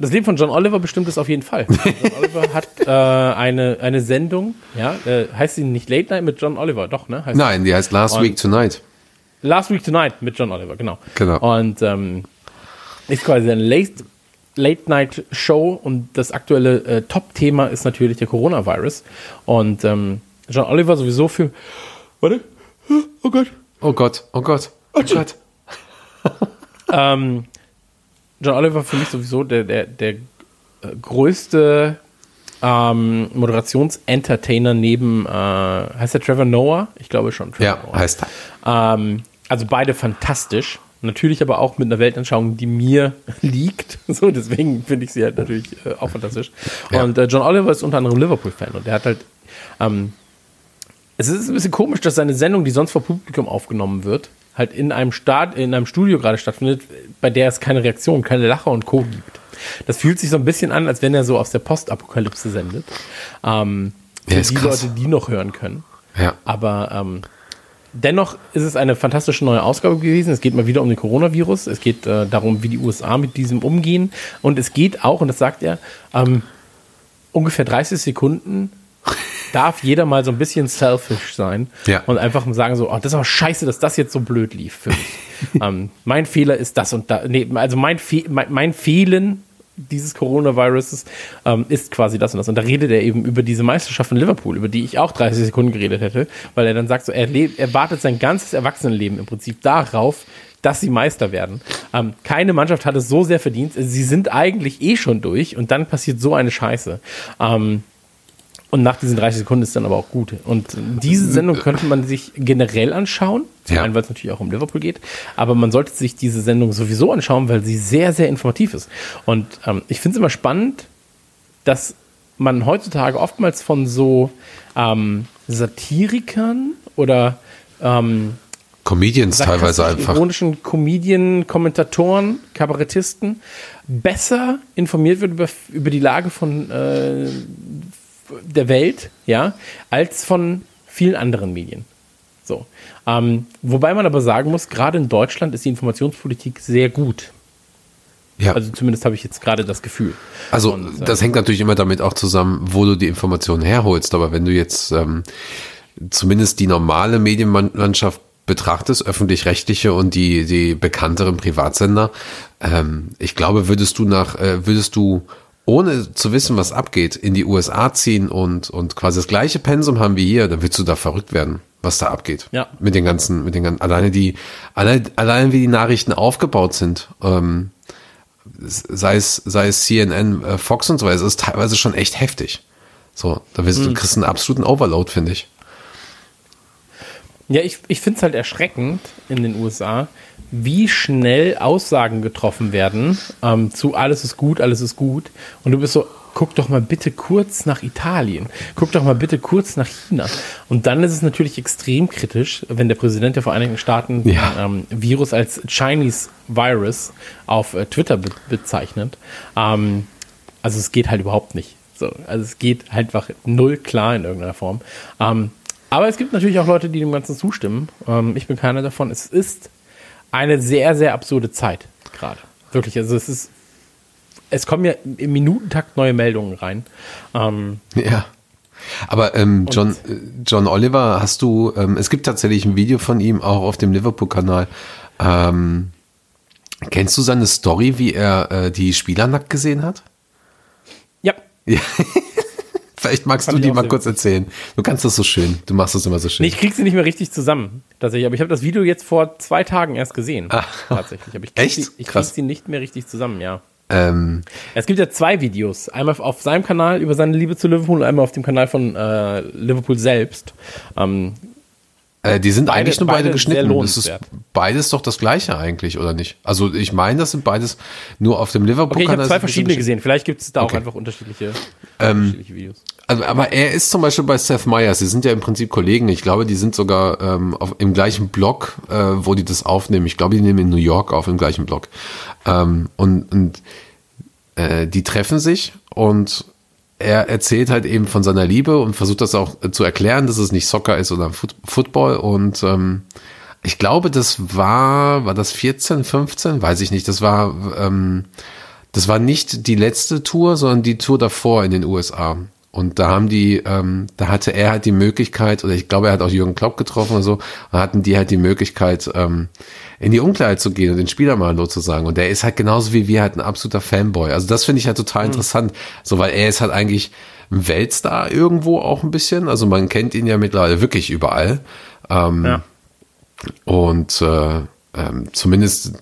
das Leben von John Oliver bestimmt es auf jeden Fall. [laughs] John Oliver hat äh, eine, eine Sendung, ja, äh, heißt sie nicht Late Night mit John Oliver, doch, ne? Heißt Nein, die heißt Last Week Tonight. Last Week Tonight mit John Oliver, genau. Genau. Und ähm, ist quasi eine Late, Late Night Show und das aktuelle äh, Top-Thema ist natürlich der Coronavirus. Und ähm, John Oliver sowieso für. Warte. Oh Gott. Oh Gott, oh Gott, oh Gott. [laughs] [laughs] Ähm, John Oliver für mich sowieso der, der, der äh, größte ähm, Moderationsentertainer neben, äh, heißt der Trevor Noah? Ich glaube schon. Trevor Ja, Noah. heißt Ähm, also beide fantastisch. Natürlich aber auch mit einer Weltanschauung, die mir [laughs] liegt. So, deswegen finde ich sie halt natürlich äh, auch fantastisch. Ja. Und äh, John Oliver ist unter anderem Liverpool-Fan und der hat halt, ähm, es ist ein bisschen komisch, dass seine Sendung, die sonst vor Publikum aufgenommen wird, halt in einem Start, in einem Studio gerade stattfindet, bei der es keine Reaktion, keine Lacher und Co. gibt. Das fühlt sich so ein bisschen an, als wenn er so aus der Postapokalypse sendet. Ähm, für Ja, die krass. Leute, die noch hören können. Ja. Aber ähm, dennoch ist es eine fantastische neue Ausgabe gewesen. Es geht mal wieder um den Coronavirus. Es geht äh, darum, wie die USA mit diesem umgehen. Und es geht auch, und das sagt er, ähm, ungefähr 30 Sekunden darf jeder mal so ein bisschen selfish sein Ja. und einfach sagen so, oh, das ist aber scheiße, dass das jetzt so blöd lief für mich. [laughs] ähm, mein Fehler ist das und da. Nee, also mein, Fe mein, mein Fehlen dieses Coronaviruses ähm, ist quasi das und das. Und da redet er eben über diese Meisterschaft in Liverpool, über die ich auch 30 Sekunden geredet hätte, weil er dann sagt, so, er, er wartet sein ganzes Erwachsenenleben im Prinzip darauf, dass sie Meister werden. Ähm, keine Mannschaft hat es so sehr verdient. Sie sind eigentlich eh schon durch und dann passiert so eine Scheiße. Ähm, und nach diesen 30 Sekunden ist dann aber auch gut. Und diese Sendung könnte man sich generell anschauen. Zum Ja. einen, weil es natürlich auch um Liverpool geht. Aber man sollte sich diese Sendung sowieso anschauen, weil sie sehr, sehr informativ ist. Und ähm, ich finde es immer spannend, dass man heutzutage oftmals von so ähm, Satirikern oder ähm, Comedians teilweise einfach. ironischen Comedien, Kommentatoren, Kabarettisten besser informiert wird über, über die Lage von äh, der Welt, ja, als von vielen anderen Medien. So. Ähm, wobei man aber sagen muss, gerade in Deutschland ist die Informationspolitik sehr gut. Ja. Also zumindest habe ich jetzt gerade das Gefühl. Also Und, äh, das hängt natürlich immer damit auch zusammen, wo du die Informationen herholst. Aber wenn du jetzt ähm, zumindest die normale Medienlandschaft betrachtest, öffentlich-rechtliche und die, die bekannteren Privatsender, ähm, ich glaube, würdest du nach, äh, würdest du ohne zu wissen, was abgeht, in die USA ziehen und, und quasi das gleiche Pensum haben wie hier, dann würdest du da verrückt werden, was da abgeht. Ja. Mit den ganzen, mit den ganzen, alleine die, allein, allein wie die Nachrichten aufgebaut sind, ähm, sei es, sei es CNN, äh, Fox und so weiter, ist teilweise schon echt heftig. So, da wirst du, Hm. du kriegst einen absoluten Overload, finde ich. Ja, ich, ich finde es halt erschreckend in den USA, wie schnell Aussagen getroffen werden ähm, zu alles ist gut, alles ist gut. Und du bist so, guck doch mal bitte kurz nach Italien, guck doch mal bitte kurz nach China. Und dann ist es natürlich extrem kritisch, wenn der Präsident der Vereinigten Staaten Ja. den ähm, Virus als Chinese Virus auf äh, Twitter be bezeichnet. Ähm, also es geht halt überhaupt nicht. So, also es geht halt einfach null klar in irgendeiner Form. Ähm, aber es gibt natürlich auch Leute, die dem Ganzen zustimmen. Ähm, ich bin keiner davon. Es ist eine sehr, sehr absurde Zeit gerade. Wirklich. Also es ist, es kommen ja im Minutentakt neue Meldungen rein. Ähm, Ja. Aber ähm, John, äh, John Oliver, hast du, ähm, es gibt tatsächlich ein Video von ihm auch auf dem Liverpool-Kanal. Ähm, kennst du seine Story, wie er äh, die Spieler nackt gesehen hat? ja, Ja. [laughs] Vielleicht magst Fand du die mal kurz erzählen. Du kannst das so schön. Du machst das immer so schön. nee, ich krieg sie nicht mehr richtig zusammen. Tatsächlich. Aber ich habe das Video jetzt vor zwei Tagen erst gesehen. Ah. Tatsächlich. Aber ich krieg Echt? sie, ich krieg sie nicht mehr richtig zusammen, ja. ähm, Es gibt ja zwei Videos. Einmal auf seinem Kanal über seine Liebe zu Liverpool und einmal auf dem Kanal von äh, Liverpool selbst. Ähm, Äh, die sind Beide- eigentlich nur beide, beide geschnitten. Das ist beides doch das gleiche eigentlich, oder nicht? Also ich meine, das sind beides nur auf dem Liverpool. okay, ich habe zwei verschiedene gesehen. Vielleicht gibt es da Okay. auch einfach unterschiedliche, unterschiedliche Videos. Also, aber er ist zum Beispiel bei Seth Meyers. Sie sind ja im Prinzip Kollegen. Ich glaube, die sind sogar ähm, auf, im gleichen Blog, äh, wo die das aufnehmen. Ich glaube, die nehmen in New York auf im gleichen Blog. Ähm, und und äh, die treffen sich und er erzählt halt eben von seiner Liebe und versucht das auch äh, zu erklären, dass es nicht Soccer ist, sondern Foot Football. Und ähm, ich glaube, das war, war das 14, 15? Weiß ich nicht. Das war, ähm, das war nicht die letzte Tour, sondern die Tour davor in den USA. Und da haben die, ähm, da hatte er halt die Möglichkeit, oder ich glaube, er hat auch Jürgen Klopp getroffen oder so, da hatten die halt die Möglichkeit, ähm, in die Umkleide zu gehen und den Spieler mal Hallo zu sagen. Und der ist halt genauso wie wir halt ein absoluter Fanboy. Also das finde ich halt total interessant. So, weil er ist halt eigentlich ein Weltstar irgendwo auch ein bisschen. Also man kennt ihn ja mittlerweile wirklich überall. Ähm, Ja. und äh, ähm, zumindest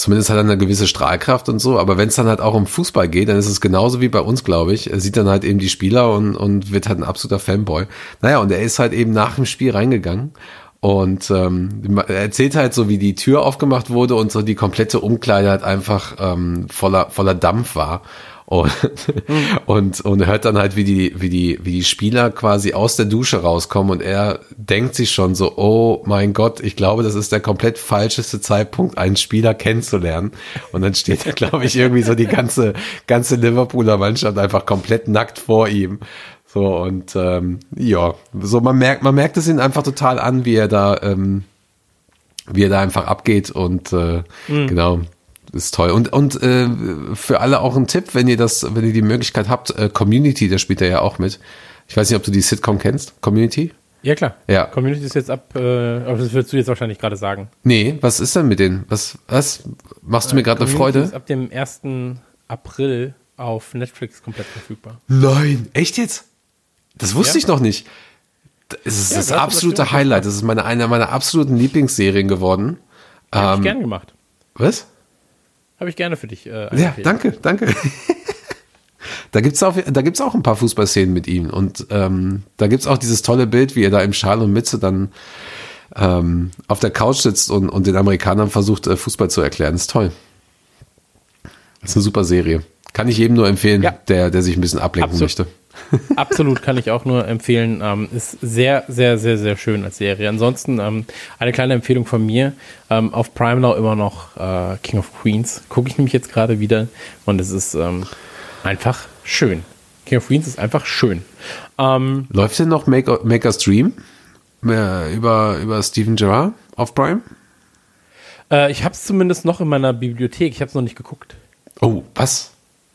zumindest hat er eine gewisse Strahlkraft und so, aber wenn es dann halt auch um Fußball geht, dann ist es genauso wie bei uns, glaube ich. Er sieht dann halt eben die Spieler und, und wird halt ein absoluter Fanboy. Naja, und er ist halt eben nach dem Spiel reingegangen Und ähm, er erzählt halt so, wie die Tür aufgemacht wurde und so die komplette Umkleide halt einfach ähm, voller, voller Dampf war. [laughs] Und, und, und hört dann halt, wie die, wie die, wie die Spieler quasi aus der Dusche rauskommen und er denkt sich schon so, oh mein Gott, ich glaube, das ist der komplett falscheste Zeitpunkt, einen Spieler kennenzulernen. Und dann steht da, glaube ich, irgendwie so die ganze, ganze Liverpooler Mannschaft einfach komplett nackt vor ihm. So, und ähm, ja, so man merkt, man merkt es ihn einfach total an, wie er da, ähm, wie er da einfach abgeht und äh, genau ist toll. Und, und äh, für alle auch ein Tipp, wenn ihr das, wenn ihr die Möglichkeit habt, äh, Community, da spielt er ja auch mit. Ich weiß nicht, ob du die Sitcom kennst, Community? Ja, klar. Ja. Community ist jetzt ab, äh, aber das würdest du jetzt wahrscheinlich gerade sagen. Nee, was ist denn mit denen? Was, was? Machst du mir gerade eine Freude? ist ab dem 1. April auf Netflix komplett verfügbar. Nein, echt jetzt? Das wusste Ja. ich noch nicht. Es ist Ja, das das absolute Highlight. Das ist meine, eine meiner absoluten Lieblingsserien geworden. Ich Ähm, gern gemacht. was? Habe ich gerne für dich. Äh, Ja, danke, danke. da gibt's auch, da gibt's auch ein paar Fußballszenen mit ihm. Und ähm, da gibt's auch dieses tolle Bild, wie er da im Schal und Mütze dann ähm, auf der Couch sitzt und, und den Amerikanern versucht, äh, Fußball zu erklären. Das ist toll. Das ist eine super Serie. Kann ich jedem nur empfehlen, Ja. der, der sich ein bisschen ablenken Absolut. möchte. [laughs] Absolut kann ich auch nur empfehlen. Ähm, ist sehr, sehr, sehr, sehr schön als Serie. Ansonsten ähm, eine kleine Empfehlung von mir. Ähm, auf Prime Now immer noch äh, King of Queens. Gucke ich nämlich jetzt gerade wieder. Und es ist ähm, einfach schön. King of Queens ist einfach schön. Ähm, Läuft denn noch Make, Maker's Dream äh, über, über Steven Gerrard auf Prime? äh, ich habe es zumindest noch in meiner Bibliothek. Ich habe es noch nicht geguckt. Oh, was?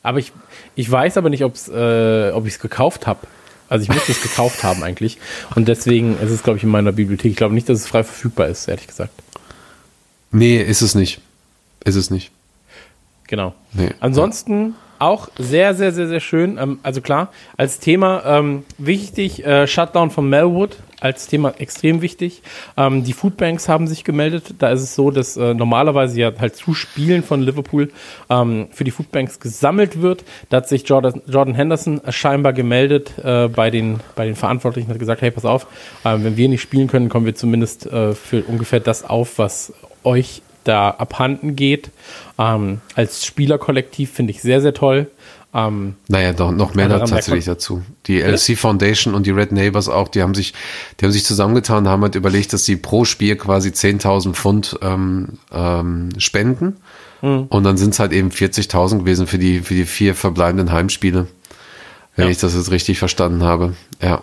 Aber ich, ich weiß aber nicht, ob's, äh, ob ich es gekauft habe. Also ich müsste es gekauft haben eigentlich. Und deswegen ist es, glaube ich, in meiner Bibliothek. Ich glaube nicht, dass es frei verfügbar ist, ehrlich gesagt. Nee, ist es nicht. Ist es nicht. Genau. Nee. Ansonsten auch sehr, sehr, sehr, sehr schön. Ähm, also klar, als Thema ähm, wichtig, äh, Shutdown von Melwood als Thema extrem wichtig. Ähm, die Foodbanks haben sich gemeldet. Da ist es so, dass äh, normalerweise ja halt zu Spielen von Liverpool ähm, für die Foodbanks gesammelt wird. Da hat sich Jordan, Jordan Henderson scheinbar gemeldet äh, bei, den, bei den Verantwortlichen und hat gesagt, hey, pass auf, ähm, wenn wir nicht spielen können, kommen wir zumindest äh, für ungefähr das auf, was euch da abhanden geht. Ähm, als Spielerkollektiv finde ich sehr, sehr toll. Ähm, Naja, doch, noch mehr da tatsächlich dazu. Die LC Foundation und die Red Neighbors auch, die haben sich, die haben sich zusammengetan, haben halt überlegt, dass sie pro Spiel quasi 10.000 Pfund ähm, ähm, spenden. Hm. Und dann sind es halt eben 40.000 gewesen für die, für die vier verbleibenden Heimspiele. Wenn Ja. ich das jetzt richtig verstanden habe. Ja.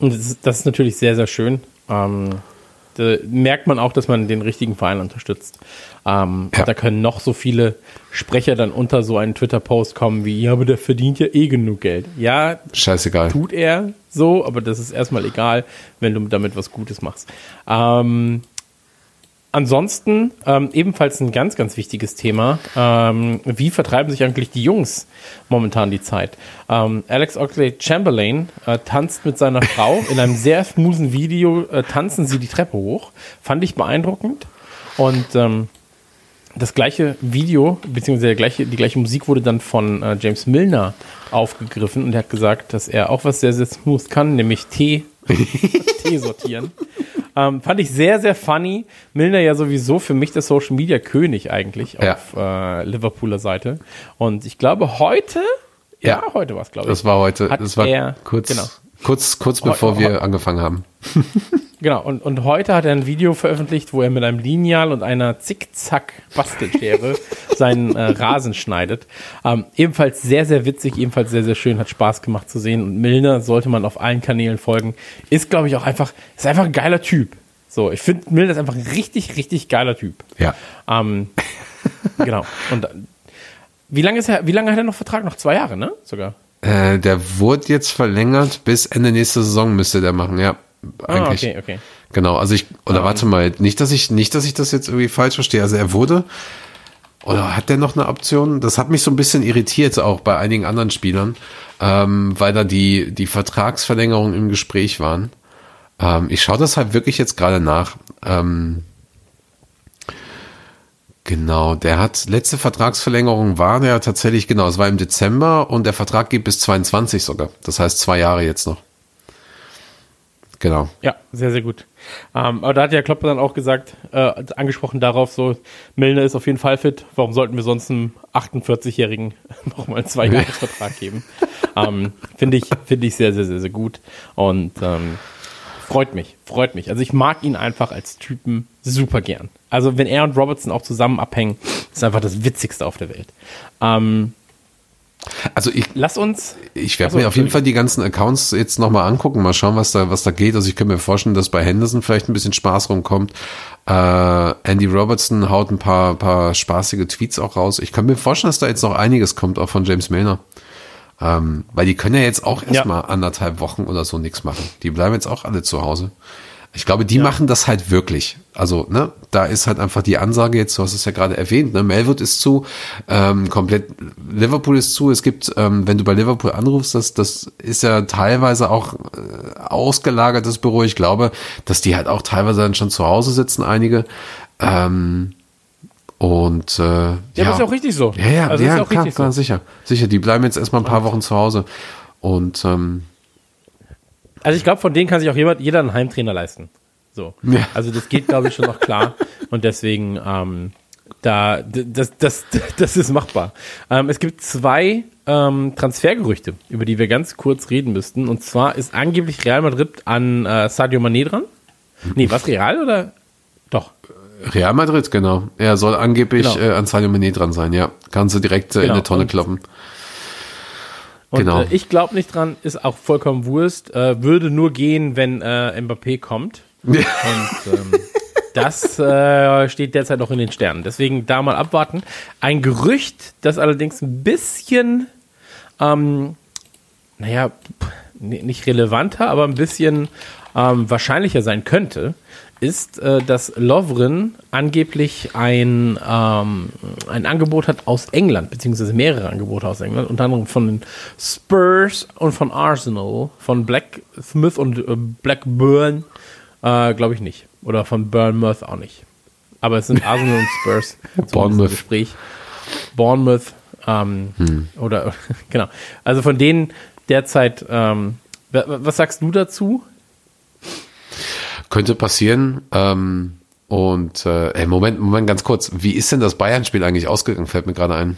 und das ist, das ist natürlich sehr, sehr schön. Ähm, da merkt man auch, dass man den richtigen Verein unterstützt. Ähm, Ja. Da können noch so viele Sprecher dann unter so einen Twitter-Post kommen wie, ja, aber der verdient ja eh genug Geld. Ja, Scheißegal. tut er so, aber das ist erstmal egal, wenn du damit was Gutes machst. Ähm, ansonsten ähm, ebenfalls ein ganz, ganz wichtiges Thema. Ähm, wie vertreiben sich eigentlich die Jungs momentan die Zeit? Ähm, Alex Oxley Chamberlain äh, tanzt mit seiner [laughs] Frau in einem sehr smoothen Video, äh, tanzen sie die Treppe hoch. Fand ich beeindruckend. Und ähm, das gleiche Video, beziehungsweise gleiche, die gleiche Musik wurde dann von äh, James Milner aufgegriffen und er hat gesagt, dass er auch was sehr, sehr smooth kann, nämlich Tee, [laughs] Tee sortieren. Ähm, fand ich sehr, sehr funny. Milner ja sowieso für mich der Social Media König eigentlich Ja. auf äh, Liverpooler Seite. Und ich glaube, heute, ja, Ja. heute war es, glaube ich. Das war heute, Hat das war er- kurz, genau. Kurz, kurz bevor wir angefangen haben. [laughs] Genau, und, und heute hat er ein Video veröffentlicht, wo er mit einem Lineal und einer Zickzack-Bastelschere [laughs] seinen äh, Rasen schneidet. Ähm, ebenfalls sehr, sehr witzig, ebenfalls sehr, sehr schön, hat Spaß gemacht zu sehen. Und Milner sollte man auf allen Kanälen folgen. Ist, glaube ich, auch einfach, ist einfach ein geiler Typ. So, ich finde, Milner ist einfach ein richtig, richtig geiler Typ. Ja. Ähm, [laughs] genau. Und äh, wie lange ist er, wie lange hat er noch Vertrag? Noch zwei Jahre, ne? Sogar. Äh, der wurde jetzt verlängert bis Ende nächste Saison müsste der machen, ja. Ah, Eigentlich. okay, okay. Genau, also ich, oder warte mal, nicht, dass ich, nicht, dass ich das jetzt irgendwie falsch verstehe. Also er wurde, oder hat der noch eine Option? Das hat mich so ein bisschen irritiert, auch bei einigen anderen Spielern, ähm, weil da die, die Vertragsverlängerungen im Gespräch waren. Ähm, ich schaue das halt wirklich jetzt gerade nach. Ähm, genau, der hat, letzte Vertragsverlängerung war der tatsächlich, genau, es war im Dezember und der Vertrag geht bis 22 sogar. Das heißt zwei Jahre jetzt noch. Genau. Ja, sehr, sehr gut. Ähm, aber da hat ja Klopp dann auch gesagt, äh, angesprochen darauf, so, Milner ist auf jeden Fall fit. Warum sollten wir sonst einem 48-Jährigen [laughs] nochmal einen Zwei-Jahres-Vertrag [laughs] geben? ähm, Finde ich, finde ich sehr, sehr, sehr, sehr gut. Und ähm, freut mich, freut mich. Also ich mag ihn einfach als Typen super gern. Also wenn er und Robertson auch zusammen abhängen, ist einfach das Witzigste auf der Welt. Ähm, Also ich, lass uns. ich werde Achso, mir auf jeden. Fall die ganzen Accounts jetzt nochmal angucken, mal schauen, was da, was da geht. Also ich könnte mir vorstellen, dass bei Henderson vielleicht ein bisschen Spaß rumkommt. Äh, Andy Robertson haut ein paar, paar spaßige Tweets auch raus. Ich kann mir vorstellen, dass da jetzt noch einiges kommt, auch von James Milner. Ähm, weil die können ja jetzt auch erstmal anderthalb Wochen oder so nichts machen. Die bleiben jetzt auch alle zu Hause. Ich glaube, die machen das halt wirklich. Also, ne, da ist halt einfach die Ansage jetzt, du hast es ja gerade erwähnt, ne, Melwood ist zu, ähm, komplett Liverpool ist zu. Es gibt, ähm, wenn du bei Liverpool anrufst, das, das ist ja teilweise auch äh, ausgelagertes Büro. Ich glaube, dass die halt auch teilweise dann schon zu Hause sitzen, einige. Ähm, und äh, ja, Ja, aber ist ja auch richtig so. ja, ja, also ja klar, klar, so. sicher. Sicher, die bleiben jetzt erstmal ein paar Wochen zu Hause. Und ähm, Also ich glaube, von denen kann sich auch jemand, jeder einen Heimtrainer leisten. So. Ja. Also das geht, glaube ich, schon noch klar. Und deswegen, ähm, da, das, das, [laughs] das ist machbar. Ähm, es gibt zwei ähm, Transfergerüchte, über die wir ganz kurz reden müssten. Und zwar ist angeblich Real Madrid an äh, Sadio Mané dran. Nee, was Real oder? Doch. Real Madrid, genau. Er soll angeblich Genau. äh, an Sadio Mané dran sein, ja. Kannst du direkt äh, in Genau. eine Tonne Und- kloppen. Und Genau. äh, ich glaube nicht dran, ist auch vollkommen Wurst. Äh, würde nur gehen, wenn äh, Mbappé kommt. [laughs] Und ähm, das äh, steht derzeit noch in den Sternen. Deswegen da mal abwarten. Ein Gerücht, das allerdings ein bisschen, ähm, naja, nicht relevanter, aber ein bisschen ähm, wahrscheinlicher sein könnte, ist, äh, dass Lovren angeblich ein, ähm, ein Angebot hat aus England, beziehungsweise mehrere Angebote aus England, unter anderem von den Spurs und von Arsenal, von Blacksmith und äh, Blackburn, äh, glaube ich nicht. Oder von Bournemouth auch nicht. Aber es sind [laughs] Arsenal und Spurs Bournemouth. Gespräch. Bournemouth, ähm, oder [laughs] genau. Also von denen derzeit, ähm, wa- wa- was sagst du dazu? Könnte passieren. Ähm, und äh, ey, Moment, Moment, ganz kurz. Wie ist denn das Bayern-Spiel eigentlich ausgegangen? Fällt mir gerade ein.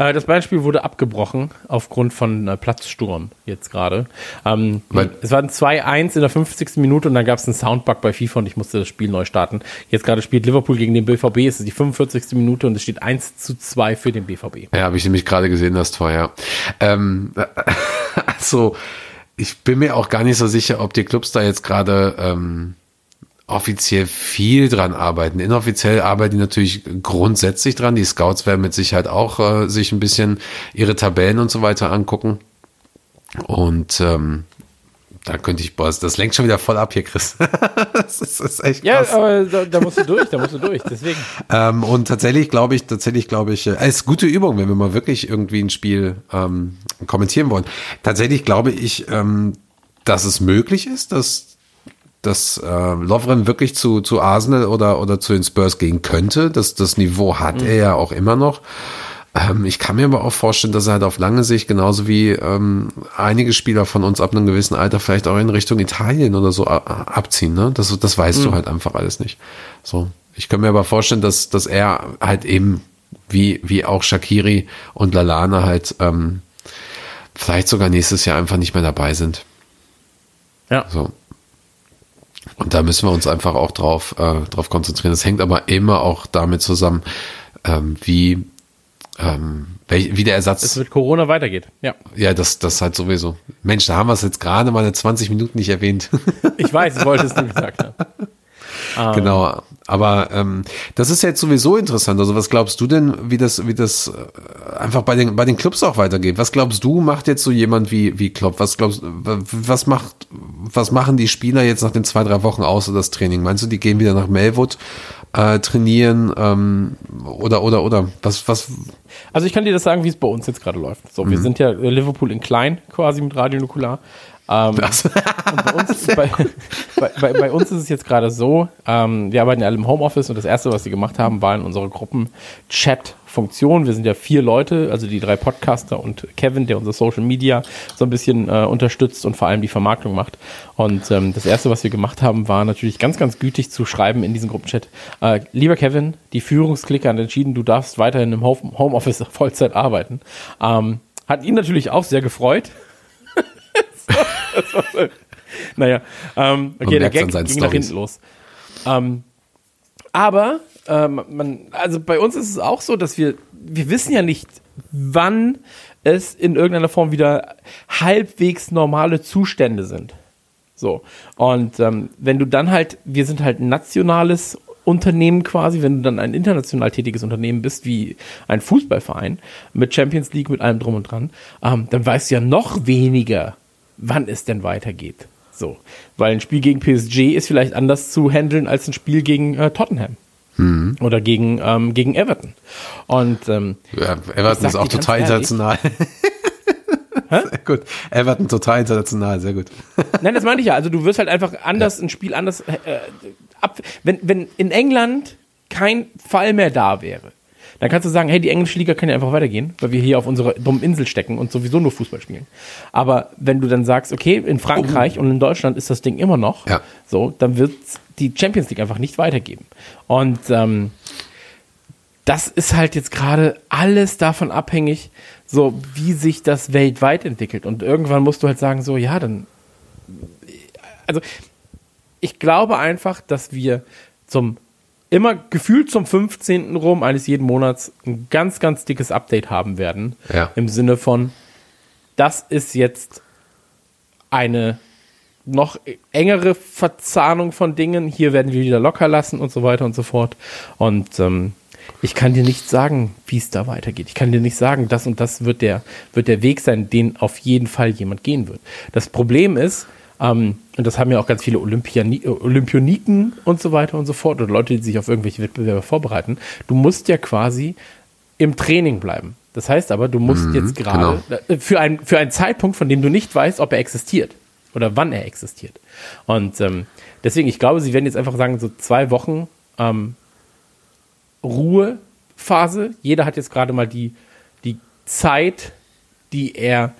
Äh, das Beispiel wurde abgebrochen aufgrund von äh, Platzsturm jetzt gerade. Ähm, es war ein 2-1 in der 50. Minute und dann gab es einen Soundbug bei FIFA und ich musste das Spiel neu starten. Jetzt gerade spielt Liverpool gegen den BVB, es ist die 45. Minute und es steht 1 zu 2 für den BVB. Ja, habe ich nämlich gerade gesehen, das Tor, ja. Ähm, [laughs] also, ich bin mir auch gar nicht so sicher, ob die Clubs da jetzt gerade ähm, offiziell viel dran arbeiten. Inoffiziell arbeiten die natürlich grundsätzlich dran. Die Scouts werden mit Sicherheit auch äh, sich ein bisschen ihre Tabellen und so weiter angucken. Und ähm, da könnte ich, boah, das- lenkt schon wieder voll ab hier, Chris. [laughs] das, ist, das ist echt Ja, krass. aber da, da musst du durch, da musst du durch, deswegen. Ähm, und tatsächlich glaube ich, tatsächlich glaube ich, äh, es ist gute Übung, wenn wir mal wirklich irgendwie ein Spiel ähm, kommentieren wollen. Tatsächlich glaube ich, ähm, dass es möglich ist, dass dass äh, Lovren wirklich zu, zu Arsenal oder, oder zu den Spurs gehen könnte. Das, das Niveau hat er ja auch immer noch. Ähm, ich kann mir aber auch vorstellen, dass er halt auf lange Sicht, genauso wie ähm, einige Spieler von uns ab einem gewissen Alter, vielleicht auch in Richtung Italien oder so a- abziehen. Ne? Das, das weißt du halt einfach alles nicht. So. Ich kann mir aber vorstellen, dass, dass er halt eben, wie, wie auch Shakiri und Lalana halt ähm, vielleicht sogar nächstes Jahr einfach nicht mehr dabei sind. Ja. So. Und da müssen wir uns einfach auch drauf, äh, drauf konzentrieren. Das hängt aber immer auch damit zusammen, ähm, wie, ähm, wie der Es Ersatz. mit Corona weitergeht. Ja. Ja, das, das halt sowieso. Mensch, da haben wir es jetzt gerade mal eine 20 Minuten nicht erwähnt. Ich weiß, ich wollte es nur gesagt haben. Genau. Aber ähm, das ist jetzt sowieso interessant. Also was glaubst du denn, wie das, wie das äh, einfach bei den, bei den Clubs auch weitergeht? Was glaubst du, macht jetzt so jemand wie, wie Klopp? Was glaubst was macht, was machen die Spieler jetzt nach den zwei, drei Wochen außer das Training? Meinst du, die gehen wieder nach Melwood äh, trainieren ähm, oder oder oder was was Also ich kann dir das sagen, wie es bei uns jetzt gerade läuft. So, wir Mhm. sind ja äh, Liverpool in klein quasi mit Radio Nukular. Ähm, bei uns, bei, bei, bei, uns ist es jetzt gerade so, ähm, wir arbeiten ja alle im Homeoffice und das erste, was wir gemacht haben, war in unsere Gruppen-Chat Funktion. Wir sind ja vier Leute, also die drei Podcaster und Kevin, der unser Social Media so ein bisschen äh, unterstützt und vor allem die Vermarktung macht. Und ähm, das erste, was wir gemacht haben, war natürlich ganz, ganz gütig zu schreiben in diesem Gruppenchat. Äh, lieber Kevin, die Führungsklicke hat entschieden, du darfst weiterhin im Home- Homeoffice [laughs] Vollzeit arbeiten. Ähm, hat ihn natürlich auch sehr gefreut. [laughs] naja, ähm, okay, der Gag ging nach Storys. hinten los. Ähm, aber ähm, man, also bei uns ist es auch so, dass wir, wir wissen ja nicht, wann es in irgendeiner Form wieder halbwegs normale Zustände sind. So. Und ähm, wenn du dann halt, wir sind halt ein nationales Unternehmen quasi, wenn du dann ein international tätiges Unternehmen bist, wie ein Fußballverein, mit Champions League, mit allem drum und dran, ähm, dann weißt du ja noch weniger, wann es denn weitergeht. So. Weil ein Spiel gegen PSG ist vielleicht anders zu handeln als ein Spiel gegen äh, Tottenham. Oder gegen, ähm, gegen Everton. Und ähm, Ja, Everton ist auch total international. [laughs] sehr gut. Everton total international, sehr gut. [laughs] Nein, das meinte ich ja. Also du wirst halt einfach anders, ein Spiel anders äh, ab. Wenn, wenn in England kein Fall mehr da wäre, dann kannst du sagen, hey, die englische Liga kann ja einfach weitergehen, weil wir hier auf unserer dummen Insel stecken und sowieso nur Fußball spielen. Aber wenn du dann sagst, okay, in Frankreich und in Deutschland ist das Ding immer noch, Ja. so, dann wird die Champions League einfach nicht weitergeben. Und ähm, das ist halt jetzt gerade alles davon abhängig, so wie sich das weltweit entwickelt. Und irgendwann musst du halt sagen, so, ja, dann also ich glaube einfach, dass wir zum immer gefühlt zum 15. rum eines jeden Monats ein ganz, ganz dickes Update haben werden. Ja. Im Sinne von, das ist jetzt eine noch engere Verzahnung von Dingen. Hier werden wir wieder locker lassen und so weiter und so fort. Und ähm, ich kann dir nicht sagen, wie es da weitergeht. Ich kann dir nicht sagen, das und das wird der, wird der Weg sein, den auf jeden Fall jemand gehen wird. Das Problem ist, ähm, und das haben ja auch ganz viele Olympiani äh, Olympioniken und so weiter und so fort oder Leute, die sich auf irgendwelche Wettbewerbe vorbereiten. Du musst ja quasi im Training bleiben. Das heißt aber, du musst jetzt gerade äh, für, ein, für einen Zeitpunkt, von dem du nicht weißt, ob er existiert oder wann er existiert. Und ähm, deswegen, ich glaube, sie werden jetzt einfach sagen, so zwei Wochen ähm, Ruhephase. Jeder hat jetzt gerade mal die, die Zeit, die er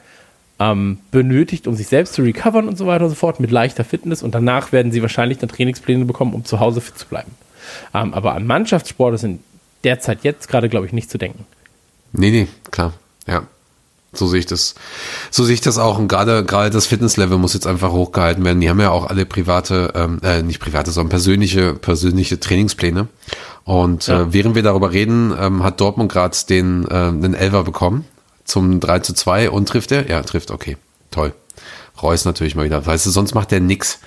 ähm, benötigt, um sich selbst zu recovern und so weiter und so fort, mit leichter Fitness. Und danach werden sie wahrscheinlich dann Trainingspläne bekommen, um zu Hause fit zu bleiben. Ähm, aber an Mannschaftssport ist in der Zeit jetzt gerade, glaube ich, nicht zu denken. Nee, nee, klar. Ja. So sehe ich das. So sehe ich das auch. Und gerade, gerade das Fitnesslevel muss jetzt einfach hochgehalten werden. Die haben ja auch alle private, ähm, äh, nicht private, sondern persönliche, persönliche Trainingspläne. Und Ja. äh, während wir darüber reden, ähm, hat Dortmund gerade den, äh, den Elfer bekommen zum 3 zu 2 und trifft er? Ja, trifft, okay. Toll. Reus natürlich mal wieder. Weißt du, sonst macht der nix.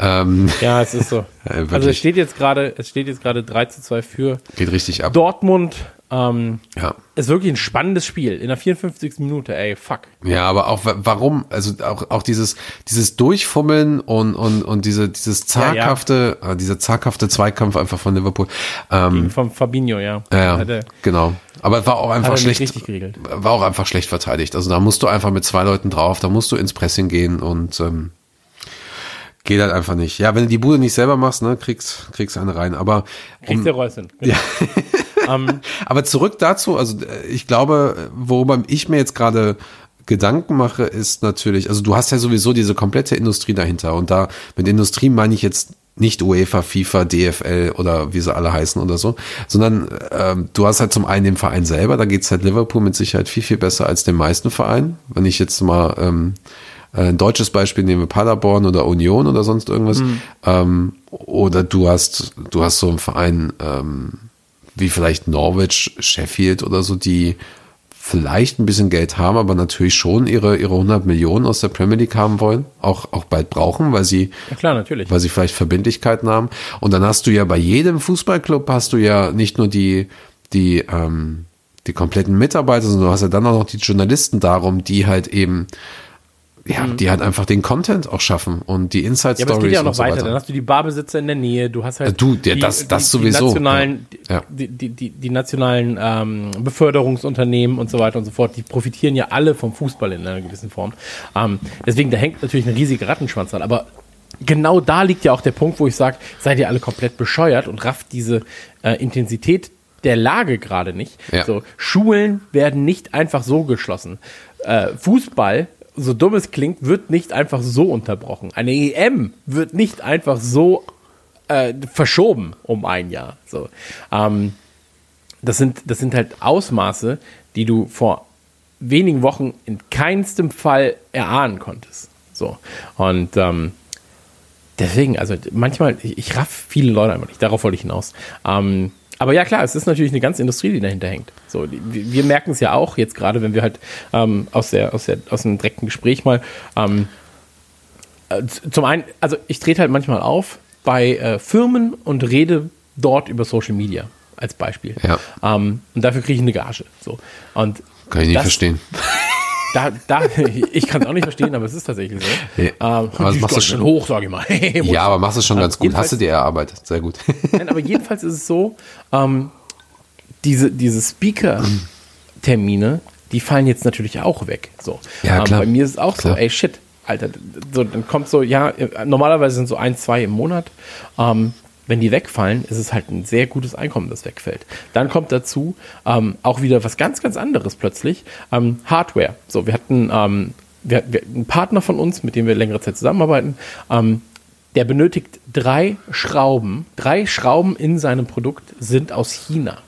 Ähm, Ja, es ist so. [laughs] Ja, also es steht jetzt gerade, es steht jetzt gerade 3 zu 2 für geht richtig ab. Dortmund. Ähm, Ja. ist wirklich ein spannendes Spiel. In der 54. Minute, ey, fuck. Ja, aber auch wa- warum, also auch, auch dieses, dieses Durchfummeln und, und, und diese, dieses zaghafte, äh, dieser zaghafte Zweikampf einfach von Liverpool. Ähm, Vom Fabinho, ja. ja, Hat ja, er- genau. Aber war auch einfach schlecht, war auch einfach schlecht verteidigt. Also da musst du einfach mit zwei Leuten drauf, da musst du ins Pressing gehen und, ähm, geht halt einfach nicht. Ja, wenn du die Bude nicht selber machst, ne, kriegst, kriegst eine rein. Aber, Kriegst um, du Reus hin. Ja. [laughs] ähm, Aber zurück dazu, also äh, ich glaube, worüber ich mir jetzt gerade Gedanken mache, ist natürlich, also du hast ja sowieso diese komplette Industrie dahinter und da mit Industrie meine ich jetzt nicht UEFA, FIFA, DFL oder wie sie alle heißen oder so, sondern ähm, du hast halt zum einen den Verein selber, da geht's halt Liverpool mit Sicherheit viel, viel besser als den meisten Vereinen. Wenn ich jetzt mal ähm, ein deutsches Beispiel nehme, Paderborn oder Union oder sonst irgendwas, ähm, oder du hast, du hast so einen Verein, ähm, wie vielleicht Norwich, Sheffield oder so, die vielleicht ein bisschen Geld haben, aber natürlich schon ihre, ihre 100 Millionen aus der Premier League haben wollen, auch, auch bald brauchen, weil sie, ja klar, natürlich. weil sie vielleicht Verbindlichkeiten haben. Und dann hast du ja bei jedem Fußballclub hast du ja nicht nur die, die, ähm, die kompletten Mitarbeiter, sondern du hast ja dann auch noch die Journalisten darum, die halt eben, ja, die halt einfach den Content auch schaffen und die Inside Ja, aber es Stories geht ja auch noch so weiter. weiter. Dann hast du die Barbesitzer in der Nähe, du hast halt Ja, du, der- das- das sowieso. Die nationalen, Ja. die, die, die, die nationalen ähm, Beförderungsunternehmen und so weiter und so fort, die profitieren ja alle vom Fußball in einer gewissen Form. Ähm, deswegen, da hängt natürlich ein riesiger Rattenschwanz dran. Aber genau da liegt ja auch der Punkt, wo ich sage, seid ihr alle komplett bescheuert und rafft diese äh, Intensität der Lage gerade nicht. Ja. So, Schulen werden nicht einfach so geschlossen. Äh, Fußball, so dumm es klingt, wird nicht einfach so unterbrochen. Eine EM wird nicht einfach so äh, verschoben um ein Jahr. So, ähm, das sind, das sind halt Ausmaße, die du vor wenigen Wochen in keinstem Fall erahnen konntest. So. Und ähm, deswegen, also manchmal, ich, ich raff viele Leute einfach nicht, darauf wollte ich hinaus. Ähm, aber ja, klar, es ist natürlich eine ganze Industrie, die dahinter hängt. So, wir wir merken es ja auch jetzt gerade, wenn wir halt ähm, aus, der, aus, der, aus einem direkten Gespräch mal ähm, äh, zum einen, also ich trete halt manchmal auf bei äh, Firmen und rede dort über Social Media als Beispiel. Ja. Ähm, und dafür kriege ich eine Gage. So. Und Kann ich nicht das- verstehen. [laughs] Da, da, [laughs] ich kann es auch nicht verstehen, aber es ist tatsächlich so. Nee. Ähm, Aber machst du ist schon- hoch, sage ich mal. Ja, aber machst du schon Ähm, ganz gut. Hast du dir erarbeitet. Sehr gut. [laughs] Nein, aber jedenfalls ist es so, ähm, diese, diese Speaker-Termine, die fallen jetzt natürlich auch weg. So. Ja, ähm, klar. Bei mir ist es auch Klar. so, ey shit, Alter, so, dann kommt so, ja, normalerweise sind so ein, zwei im Monat. Ähm, wenn die wegfallen, ist es halt ein sehr gutes Einkommen, das wegfällt. Dann kommt dazu ähm, auch wieder was ganz, ganz anderes plötzlich. Ähm, Hardware. So, wir hatten ähm, wir, wir, einen Partner von uns, mit dem wir längere Zeit zusammenarbeiten, ähm, der benötigt drei Schrauben. Drei Schrauben in seinem Produkt sind aus China.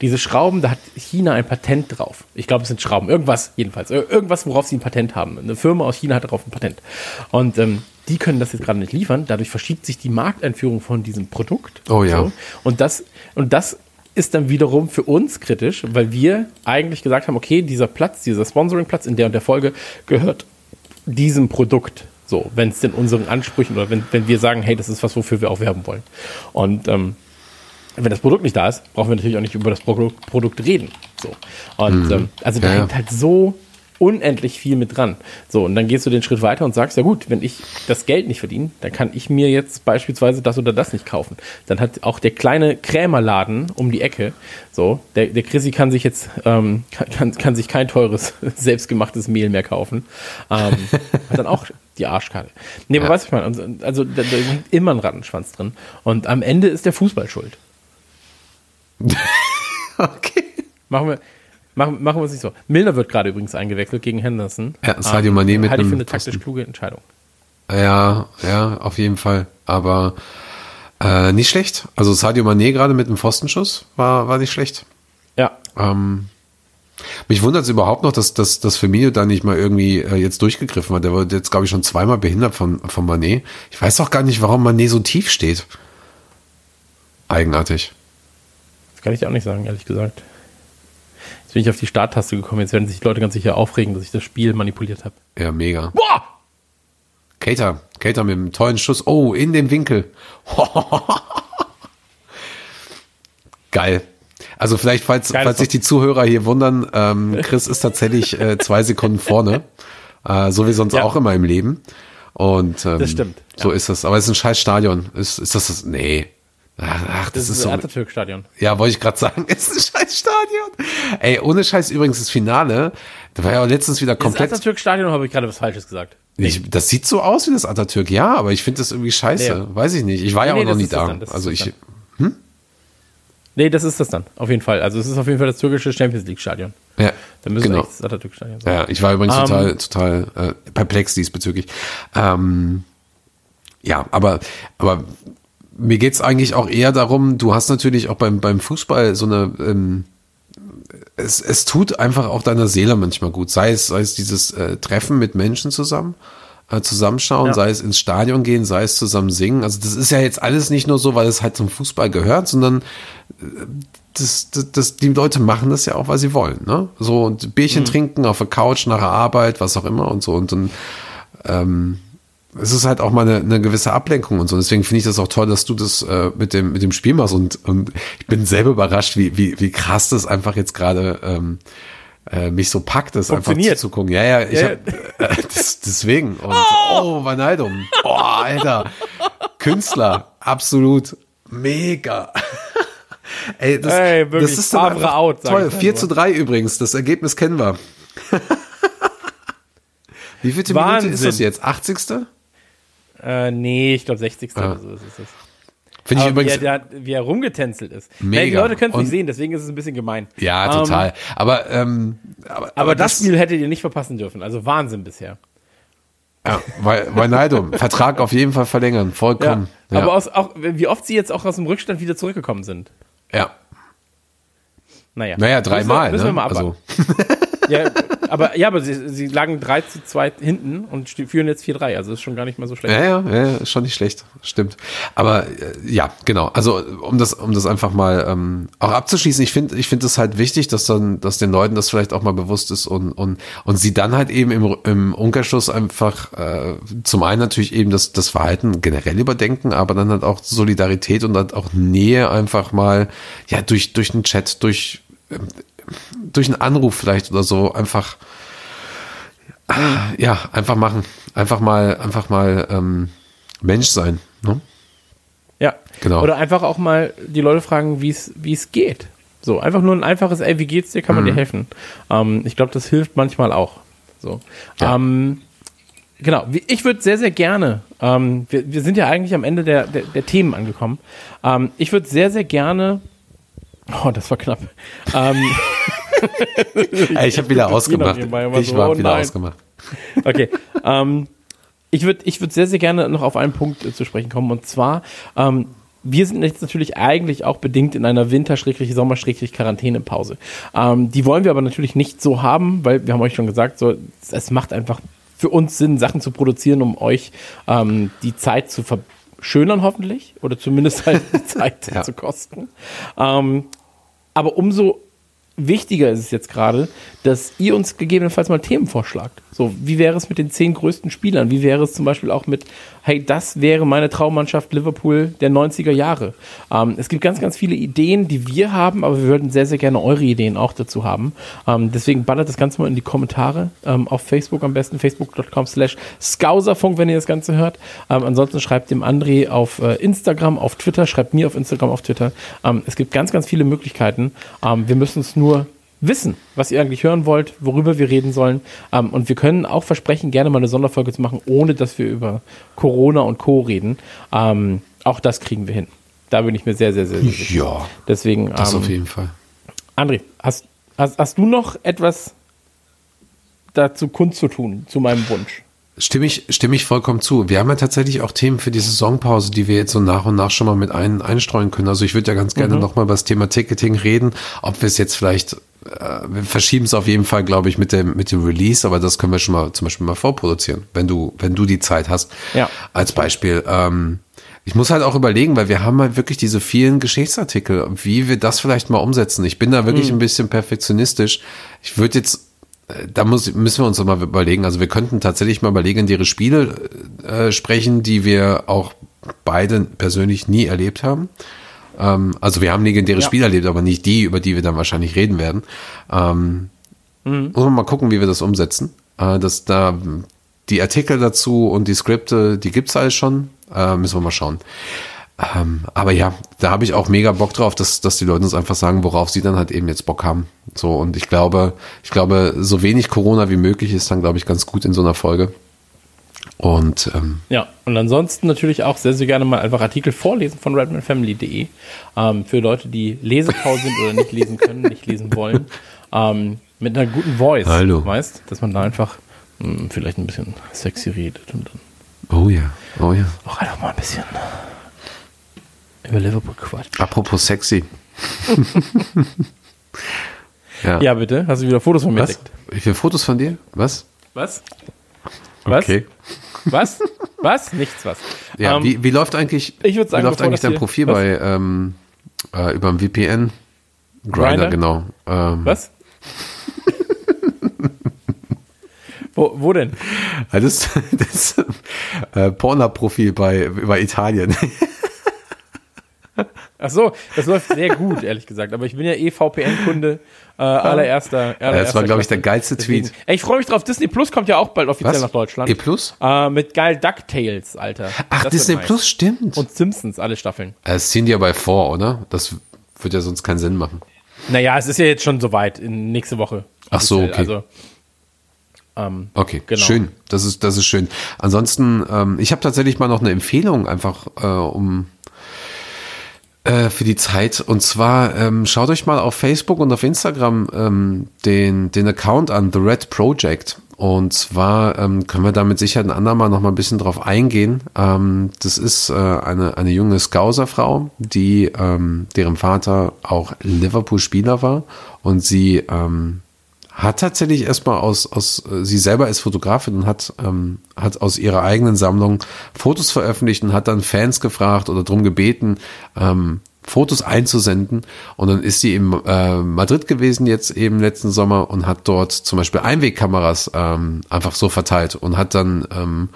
Diese Schrauben, da hat China ein Patent drauf. Ich glaube, es sind Schrauben. Irgendwas jedenfalls. Ir- Irgendwas, worauf sie ein Patent haben. Eine Firma aus China hat darauf ein Patent. Und ähm, die können das jetzt gerade nicht liefern. Dadurch verschiebt sich die Markteinführung von diesem Produkt. Oh ja. So. Und das, und das ist dann wiederum für uns kritisch, weil wir eigentlich gesagt haben, okay, dieser Platz, dieser Sponsoring-Platz in der und der Folge gehört diesem Produkt. So, wenn es denn unseren Ansprüchen oder wenn, wenn wir sagen, hey, das ist was, wofür wir auch werben wollen. Und ähm, wenn das Produkt nicht da ist, brauchen wir natürlich auch nicht über das Produkt, Produkt reden. So. Und ähm, also da Ja, ja. hängt halt so unendlich viel mit dran. So, und dann gehst du den Schritt weiter und sagst, ja gut, wenn ich das Geld nicht verdiene, dann kann ich mir jetzt beispielsweise das oder das nicht kaufen. Dann hat auch der kleine Krämerladen um die Ecke, so, der, der Chrissy kann sich jetzt, ähm, [laughs] kann- kann, sich kein teures, [laughs] selbstgemachtes Mehl mehr kaufen. Ähm, hat dann auch die Arschkarte. Nee, aber Ja. weißt du, was ich meine, also, also da, da liegt immer ein Rattenschwanz drin. Und am Ende ist der Fußball schuld. [laughs] okay. Machen wir, machen, machen wir es nicht so. Milner wird gerade übrigens eingewechselt gegen Henderson. Ja, Sadio Mané mit halte ich für eine taktisch Pfosten. kluge Entscheidung. Ja, ja, auf jeden Fall. Aber äh, nicht schlecht. Also Sadio Mané gerade mit einem Pfostenschuss war, war nicht schlecht. Ja, Ähm, mich wundert es überhaupt noch, dass, dass, dass Firmino da nicht mal irgendwie äh, jetzt durchgegriffen hat. Der wurde jetzt, glaube ich, schon zweimal behindert von, von Mané. Ich weiß auch gar nicht, warum Mané so tief steht. Eigenartig. das kann ich dir auch nicht sagen, ehrlich gesagt. Jetzt bin ich auf die Starttaste gekommen. Jetzt werden sich die Leute ganz sicher aufregen, dass ich das Spiel manipuliert habe. Ja, mega. Boah! Cater, Cater mit einem tollen Schuss. Oh, in den Winkel. [laughs] Geil. Also vielleicht, falls, Geiles falls sich die Zuhörer hier wundern, ähm, Chris ist tatsächlich äh, zwei Sekunden vorne. Äh, so wie sonst Ja. auch immer im Leben. Und ähm, Das stimmt, So ja. ist das. Aber es ist ein scheiß Stadion. Ist, ist das das? Nee. Ach, das, Das, ist, ist so. Atatürk-Stadion. Ja, wollte ich gerade sagen, [laughs] es ist Stadion. Ey, ohne Scheiß übrigens das Finale. Da war ja auch letztens wieder Das komplett. Atatürk-Stadion oder habe ich gerade was Falsches gesagt? Ich, das sieht so aus wie das Atatürk, ja, aber ich finde das irgendwie scheiße. Nee. Weiß ich nicht. Ich war ja Nee, auch noch das nie das da. das Also das ich, dann. Nee, das ist das dann, auf jeden Fall. Also es ist auf jeden Fall das türkische Champions League-Stadion. ja, Dann müsste genau. das Atatürk-Stadion sein. Ja, ich war übrigens Ähm, total, total äh, perplex diesbezüglich. Ähm, ja, aber, aber mir geht's eigentlich auch eher darum, du hast natürlich auch beim, beim Fußball so eine, ähm, es, es tut einfach auch deiner Seele manchmal gut. Sei es, sei es dieses äh, Treffen mit Menschen zusammen, äh, zusammenschauen, Ja. sei es ins Stadion gehen, sei es zusammen singen. Also das ist ja jetzt alles nicht nur so, weil es halt zum Fußball gehört, sondern äh, das, das, das, die Leute machen das ja auch, weil sie wollen, ne? So und Bierchen trinken auf der Couch nach der Arbeit, was auch immer und so und dann ähm, es ist halt auch mal eine, eine gewisse Ablenkung und so. Deswegen finde ich das auch toll, dass du das äh, mit dem mit dem Spiel machst und und ich bin selber überrascht, wie wie wie krass das einfach jetzt gerade ähm, äh, mich so packt, das einfach Funktioniert. zuzugucken. Ja, ja, ich Ja, hab, [laughs] äh, das, deswegen und oh, Van Heidum. Oh, Alter. Künstler, absolut mega. [laughs] Ey, das, Ey, das ist Favre out, toll. ich 4 nur. zu 3 übrigens, das Ergebnis kennen wir. [laughs] Wie viele Minute ist das jetzt? 80. Äh, nee, ich glaube 60. Ja. oder so ist es. Finde ich Aber übrigens. Wie er, wie er rumgetänzelt ist. Mega. Nee, die Leute können es nicht sehen, deswegen ist es ein bisschen gemein. ja, Ähm, total. aber, ähm, aber, aber das Spiel hättet ihr nicht verpassen dürfen. Also Wahnsinn bisher. Ja, weil, Wijnaldum, [laughs] Vertrag auf jeden Fall verlängern, vollkommen. Ja, Aber aus, auch, wie oft sie jetzt auch aus dem Rückstand wieder zurückgekommen sind. ja. Naja, Naja, dreimal, Müssen wir, müssen wir ne? mal Also, abwarten. [laughs] Ja, aber, ja, aber sie, sie lagen 3 zu 2 hinten und führen jetzt 4-3. Also ist schon gar nicht mal so schlecht. ja, ja, ja, ist schon nicht schlecht, stimmt. Aber äh, ja, genau. Also um das, um das einfach mal ähm, auch abzuschließen, ich finde, ich finde es halt wichtig, dass dann, dass den Leuten das vielleicht auch mal bewusst ist und und und sie dann halt eben im, im Umkehrschluss einfach äh, zum einen natürlich eben das das Verhalten generell überdenken, aber dann halt auch Solidarität und dann auch Nähe einfach mal ja durch durch einen Chat, durch ähm, durch einen Anruf vielleicht oder so einfach ja, einfach machen. Einfach mal, einfach mal ähm, Mensch sein. Ne? Ja, Genau. Oder einfach auch mal die Leute fragen, wie es wie es geht. So, einfach nur ein einfaches, ey, wie geht's dir, kann Mhm. man dir helfen. Ähm, ich glaube, das hilft manchmal auch. So. Ja. Ähm, genau, ich würde sehr, sehr gerne, ähm, wir, wir sind ja eigentlich am Ende der, der, der Themen angekommen. Ähm, ich würde sehr, sehr gerne, oh, das war knapp. Ähm, [laughs] ich habe wieder ausgemacht. Ich so, war oh wieder nein. ausgemacht. Okay. ähm, ich würde ich würd sehr, sehr gerne noch auf einen Punkt äh, zu sprechen kommen. Und zwar, ähm, wir sind jetzt natürlich eigentlich auch bedingt in einer Winter-Sommer-Quarantänepause. Ähm, die wollen wir aber natürlich nicht so haben, weil wir haben euch schon gesagt, so, es macht einfach für uns Sinn, Sachen zu produzieren, um euch ähm, die Zeit zu verschönern, hoffentlich. Oder zumindest halt die [laughs] Zeit Ja. zu kosten. Ähm, aber umso wichtiger ist es jetzt gerade, dass ihr uns gegebenenfalls mal Themen vorschlagt. So, wie wäre es mit den zehn größten Spielern? Wie wäre es zum Beispiel auch mit, hey, das wäre meine Traummannschaft Liverpool der 90er Jahre? Ähm, es gibt ganz, ganz viele Ideen, die wir haben, aber wir würden sehr, sehr gerne eure Ideen auch dazu haben. Ähm, deswegen ballert das Ganze mal in die Kommentare ähm, auf Facebook am besten, facebook.com slash Skauserfunk, wenn ihr das Ganze hört. Ähm, ansonsten schreibt dem André auf äh, Instagram, auf Twitter, schreibt mir auf Instagram, auf Twitter. Ähm, es gibt ganz, ganz viele Möglichkeiten. Ähm, wir müssen es nur wissen, was ihr eigentlich hören wollt, worüber wir reden sollen. Ähm, und wir können auch versprechen, gerne mal eine Sonderfolge zu machen, ohne dass wir über Corona und Co. reden. Ähm, auch das kriegen wir hin. Da bin ich mir sehr, sehr, sehr, sehr sicher. Ja, Deswegen, das ähm, auf jeden Fall. André, hast, hast, hast du noch etwas dazu kundzutun, zu meinem Wunsch? Stimme ich, stimme ich vollkommen zu. Wir haben ja tatsächlich auch Themen für die Saisonpause, die wir jetzt so nach und nach schon mal mit ein, einstreuen können. Also ich würde ja ganz gerne Mhm. noch mal über das Thema Ticketing reden. Ob wir es jetzt vielleicht, äh, wir verschieben es auf jeden Fall, glaube ich, mit dem, mit dem Release, aber das können wir schon mal zum Beispiel mal vorproduzieren, wenn du, wenn du die Zeit hast. Ja. Als Beispiel. Ähm, ich muss halt auch überlegen, weil wir haben halt wirklich diese vielen Geschichtsartikel, wie wir das vielleicht mal umsetzen. Ich bin da wirklich Mhm. ein bisschen perfektionistisch. Ich würde jetzt da muss, müssen wir uns doch mal überlegen. Also wir könnten tatsächlich mal über legendäre Spiele äh, sprechen, die wir auch beide persönlich nie erlebt haben. Ähm, also wir haben legendäre Ja. Spiele erlebt, aber nicht die, über die wir dann wahrscheinlich reden werden. Ähm, Mhm. Muss man mal gucken, wie wir das umsetzen. Äh, dass da die Artikel dazu und die Skripte, die gibt's alles schon. Äh, müssen wir mal schauen. Ähm, aber ja, da habe ich auch mega Bock drauf, dass, dass die Leute uns einfach sagen, worauf sie dann halt eben jetzt Bock haben. So, und ich glaube, ich glaube, so wenig Corona wie möglich ist dann, glaube ich, ganz gut in so einer Folge. Und ähm, Ja, und ansonsten natürlich auch sehr, sehr gerne mal einfach Artikel vorlesen von redmanfamily.de ähm, für Leute, die Lesefaul sind oder nicht lesen können, nicht lesen wollen. Ähm, mit einer guten Voice, Hallo. weißt, dass man da einfach mh, vielleicht ein bisschen sexy redet und dann oh ja, oh ja. auch einfach mal ein bisschen über Liverpool quatscht. Apropos sexy. [laughs] ja. Ja, bitte, hast du wieder Fotos von mir Was? entdeckt? Wie viele Fotos von dir? Was? Was? Was? Okay. Was? Was? Nichts was. Ja, Ähm, wie, wie läuft eigentlich, ich sagen, wie läuft eigentlich dein Profil was? bei ähm, äh, über dem VPN? Grinder, genau. Ähm, Was? [laughs] wo, wo denn? Das, [laughs] das äh, Pornhub-Profil bei über Italien. Ach so, das läuft sehr gut, ehrlich gesagt. Aber ich bin ja eh VPN-Kunde äh, allererster, allererster. das war, glaube ich, der geilste Deswegen- Tweet. Ey, ich freue mich drauf. Disney Plus kommt ja auch bald offiziell nach Deutschland. E Plus? Äh, mit geil DuckTales, Alter. Ach, Das Disney. Plus, stimmt. Und Simpsons, alle Staffeln. das ziehen die aber vor, oder? Das wird ja sonst keinen Sinn machen. Naja, es ist ja jetzt schon soweit, in nächste Woche. Ach so, okay. Also, ähm, Okay, Genau. schön. Das ist, das ist schön. Ansonsten, ähm, ich habe tatsächlich mal noch eine Empfehlung, einfach äh, um äh, für die Zeit. Und zwar ähm, schaut euch mal auf Facebook und auf Instagram ähm, den, den Account an, The Red Project. Und zwar ähm, können wir da mit Sicherheit ein andermal noch mal ein bisschen drauf eingehen. Ähm, das ist äh, eine, eine junge Scouser-Frau, die ähm, deren Vater auch Liverpool-Spieler war und sie ähm, hat tatsächlich erstmal aus, aus, sie selber ist Fotografin und hat, ähm, hat aus ihrer eigenen Sammlung Fotos veröffentlicht und hat dann Fans gefragt oder drum gebeten, ähm, Fotos einzusenden. Und dann ist sie in äh, Madrid gewesen jetzt eben letzten Sommer und hat dort zum Beispiel Einwegkameras ähm, einfach so verteilt und hat dann ähm,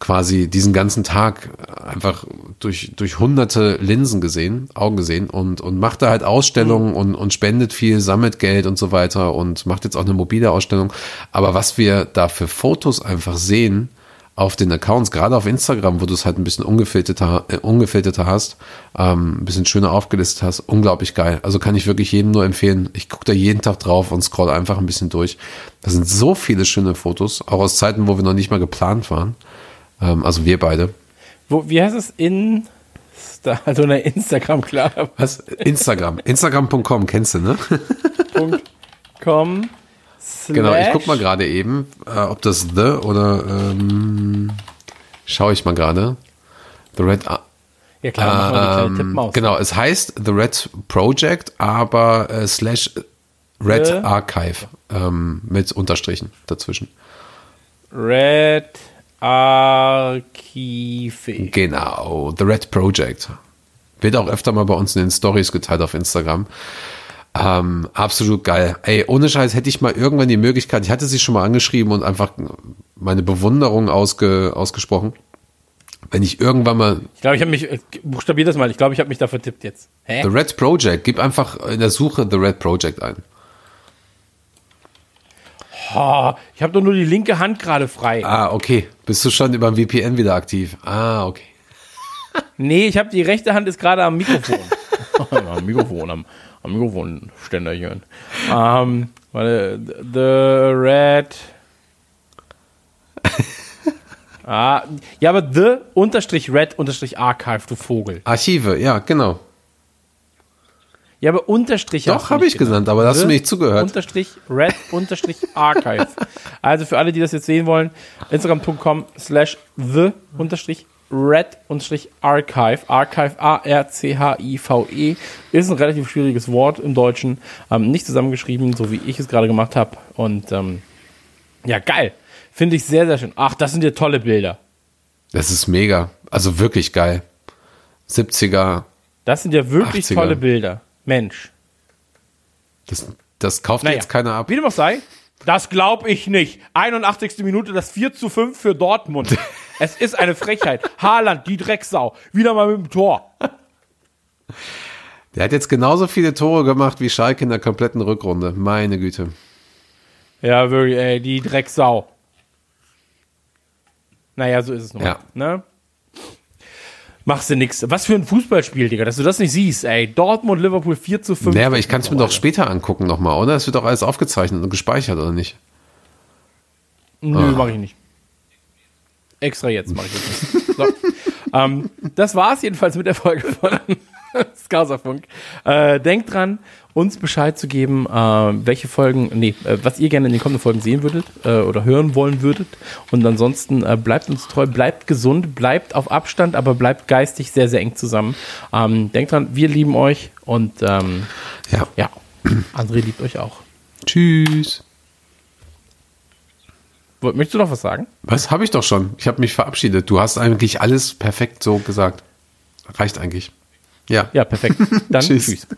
quasi diesen ganzen Tag einfach durch, durch hunderte Linsen gesehen, Augen gesehen und, und macht da halt Ausstellungen mhm. und, und spendet viel, sammelt Geld und so weiter und macht jetzt auch eine mobile Ausstellung. Aber was wir da für Fotos einfach sehen auf den Accounts, gerade auf Instagram, wo du es halt ein bisschen ungefilterter, äh, ungefilterter hast, ähm, ein bisschen schöner aufgelistet hast, unglaublich geil. Also kann ich wirklich jedem nur empfehlen. Ich gucke da jeden Tag drauf und scroll einfach ein bisschen durch. Da sind so viele schöne Fotos, auch aus Zeiten, wo wir noch nicht mal geplant waren. Ähm, also wir beide. Wo, wie heißt es in also eine Instagram, klar. Was? Instagram. Instagram.com kennst du, ne? .com Genau, ich guck mal gerade eben, äh, ob das The oder ähm, schaue ich mal gerade. The Red ja klar, ähm, Tippmaus. Genau, es heißt The Red Project, aber äh, slash Red The- Archive ähm, mit Unterstrichen dazwischen. Red Archive. Genau, The Red Project. Wird auch öfter mal bei uns in den Stories geteilt auf Instagram. Ähm, absolut geil. Ey, ohne Scheiß hätte ich mal irgendwann die Möglichkeit, ich hatte sie schon mal angeschrieben und einfach meine Bewunderung ausge, ausgesprochen. Wenn ich irgendwann mal Ich glaube, ich habe mich, äh, buchstabier das mal, ich glaube, ich habe mich da vertippt jetzt. Hä? The Red Project, gib einfach in der Suche The Red Project ein. Oh, ich habe doch nur die linke Hand gerade frei. Ah, okay. Bist du schon über ein VPN wieder aktiv? Ah, okay. [laughs] Nee, ich habe die rechte Hand ist gerade am Mikrofon. [laughs] am Mikrofon, am, am Mikrofonständerchen. Ähm, warte, The Red. [laughs] ah, ja, aber The unterstrich Red unterstrich Archive, du Vogel. Archive, ja, genau. Ja, aber Unterstrich Doch, du habe ich genannt, aber da hast du The mir nicht zugehört. Unterstrich Red Unterstrich Archive. [laughs] also für alle, die das jetzt sehen wollen, Instagram.com slash the Unterstrich Red Unterstrich Archive. Archive A-R-C-H-I-V-E ist ein relativ schwieriges Wort im Deutschen. Ähm, nicht zusammengeschrieben, so wie ich es gerade gemacht habe. Und ähm, ja, geil. Finde ich sehr, sehr schön. Ach, das sind ja tolle Bilder. Das ist mega. Also wirklich geil. 70er. Das sind ja wirklich 80er. tolle Bilder. Mensch. Das, das kauft Naja, jetzt keiner ab. Wie dem auch sei, das glaube ich nicht. 81. Minute, das 4 zu 5 für Dortmund. [laughs] es ist eine Frechheit. Haaland, die Drecksau, wieder mal mit dem Tor. Der hat jetzt genauso viele Tore gemacht wie Schalke in der kompletten Rückrunde. Meine Güte. Ja, wirklich, ey, die Drecksau. Naja, so ist es nun. Ja. Ne? Machst du nix. Was für ein Fußballspiel, Digga, dass du das nicht siehst, ey. Dortmund, Liverpool 4 zu 5. Nee, aber ich kann es mir doch später angucken nochmal, oder? Es wird doch alles aufgezeichnet und gespeichert, oder nicht? Nö, Ah. mach ich nicht. Extra jetzt mache ich das nicht. So. [laughs] ähm, das war's jedenfalls mit der Folge von [laughs] Skauserfunk. Äh, denkt dran, uns Bescheid zu geben, äh, welche Folgen, nee, äh, was ihr gerne in den kommenden Folgen sehen würdet äh, oder hören wollen würdet. Und ansonsten äh, bleibt uns treu, bleibt gesund, bleibt auf Abstand, aber bleibt geistig sehr, sehr eng zusammen. Ähm, denkt dran, wir lieben euch und ähm, Ja. ja, [clears throat] André liebt euch auch. Tschüss. Möchtest du noch was sagen? Was habe ich doch schon? Ich habe mich verabschiedet. Du hast eigentlich alles perfekt so gesagt. Reicht eigentlich. Ja. Ja, perfekt. [laughs] Dann Tschüss. tschüss. [laughs]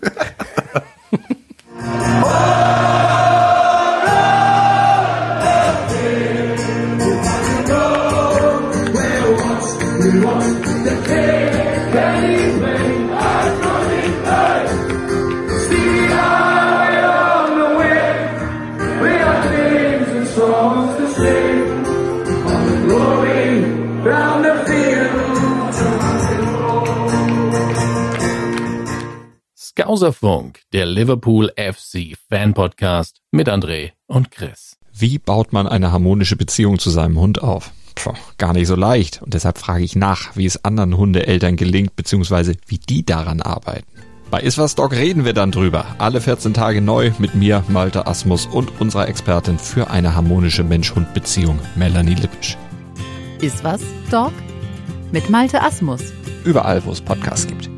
Skauserfunk, der Liverpool FC Fan Podcast mit André und Chris. Wie baut man eine harmonische Beziehung zu seinem Hund auf? Puh, gar nicht so leicht. Und deshalb frage ich nach, wie es anderen Hundeeltern gelingt, beziehungsweise wie die daran arbeiten. Bei Iswas Dog reden wir dann drüber. Alle 14 Tage neu mit mir, Malte Asmus und unserer Expertin für eine harmonische Mensch-Hund-Beziehung, Melanie Lippisch. Iswas Dog? Mit Malte Asmus. Überall, wo es Podcasts gibt.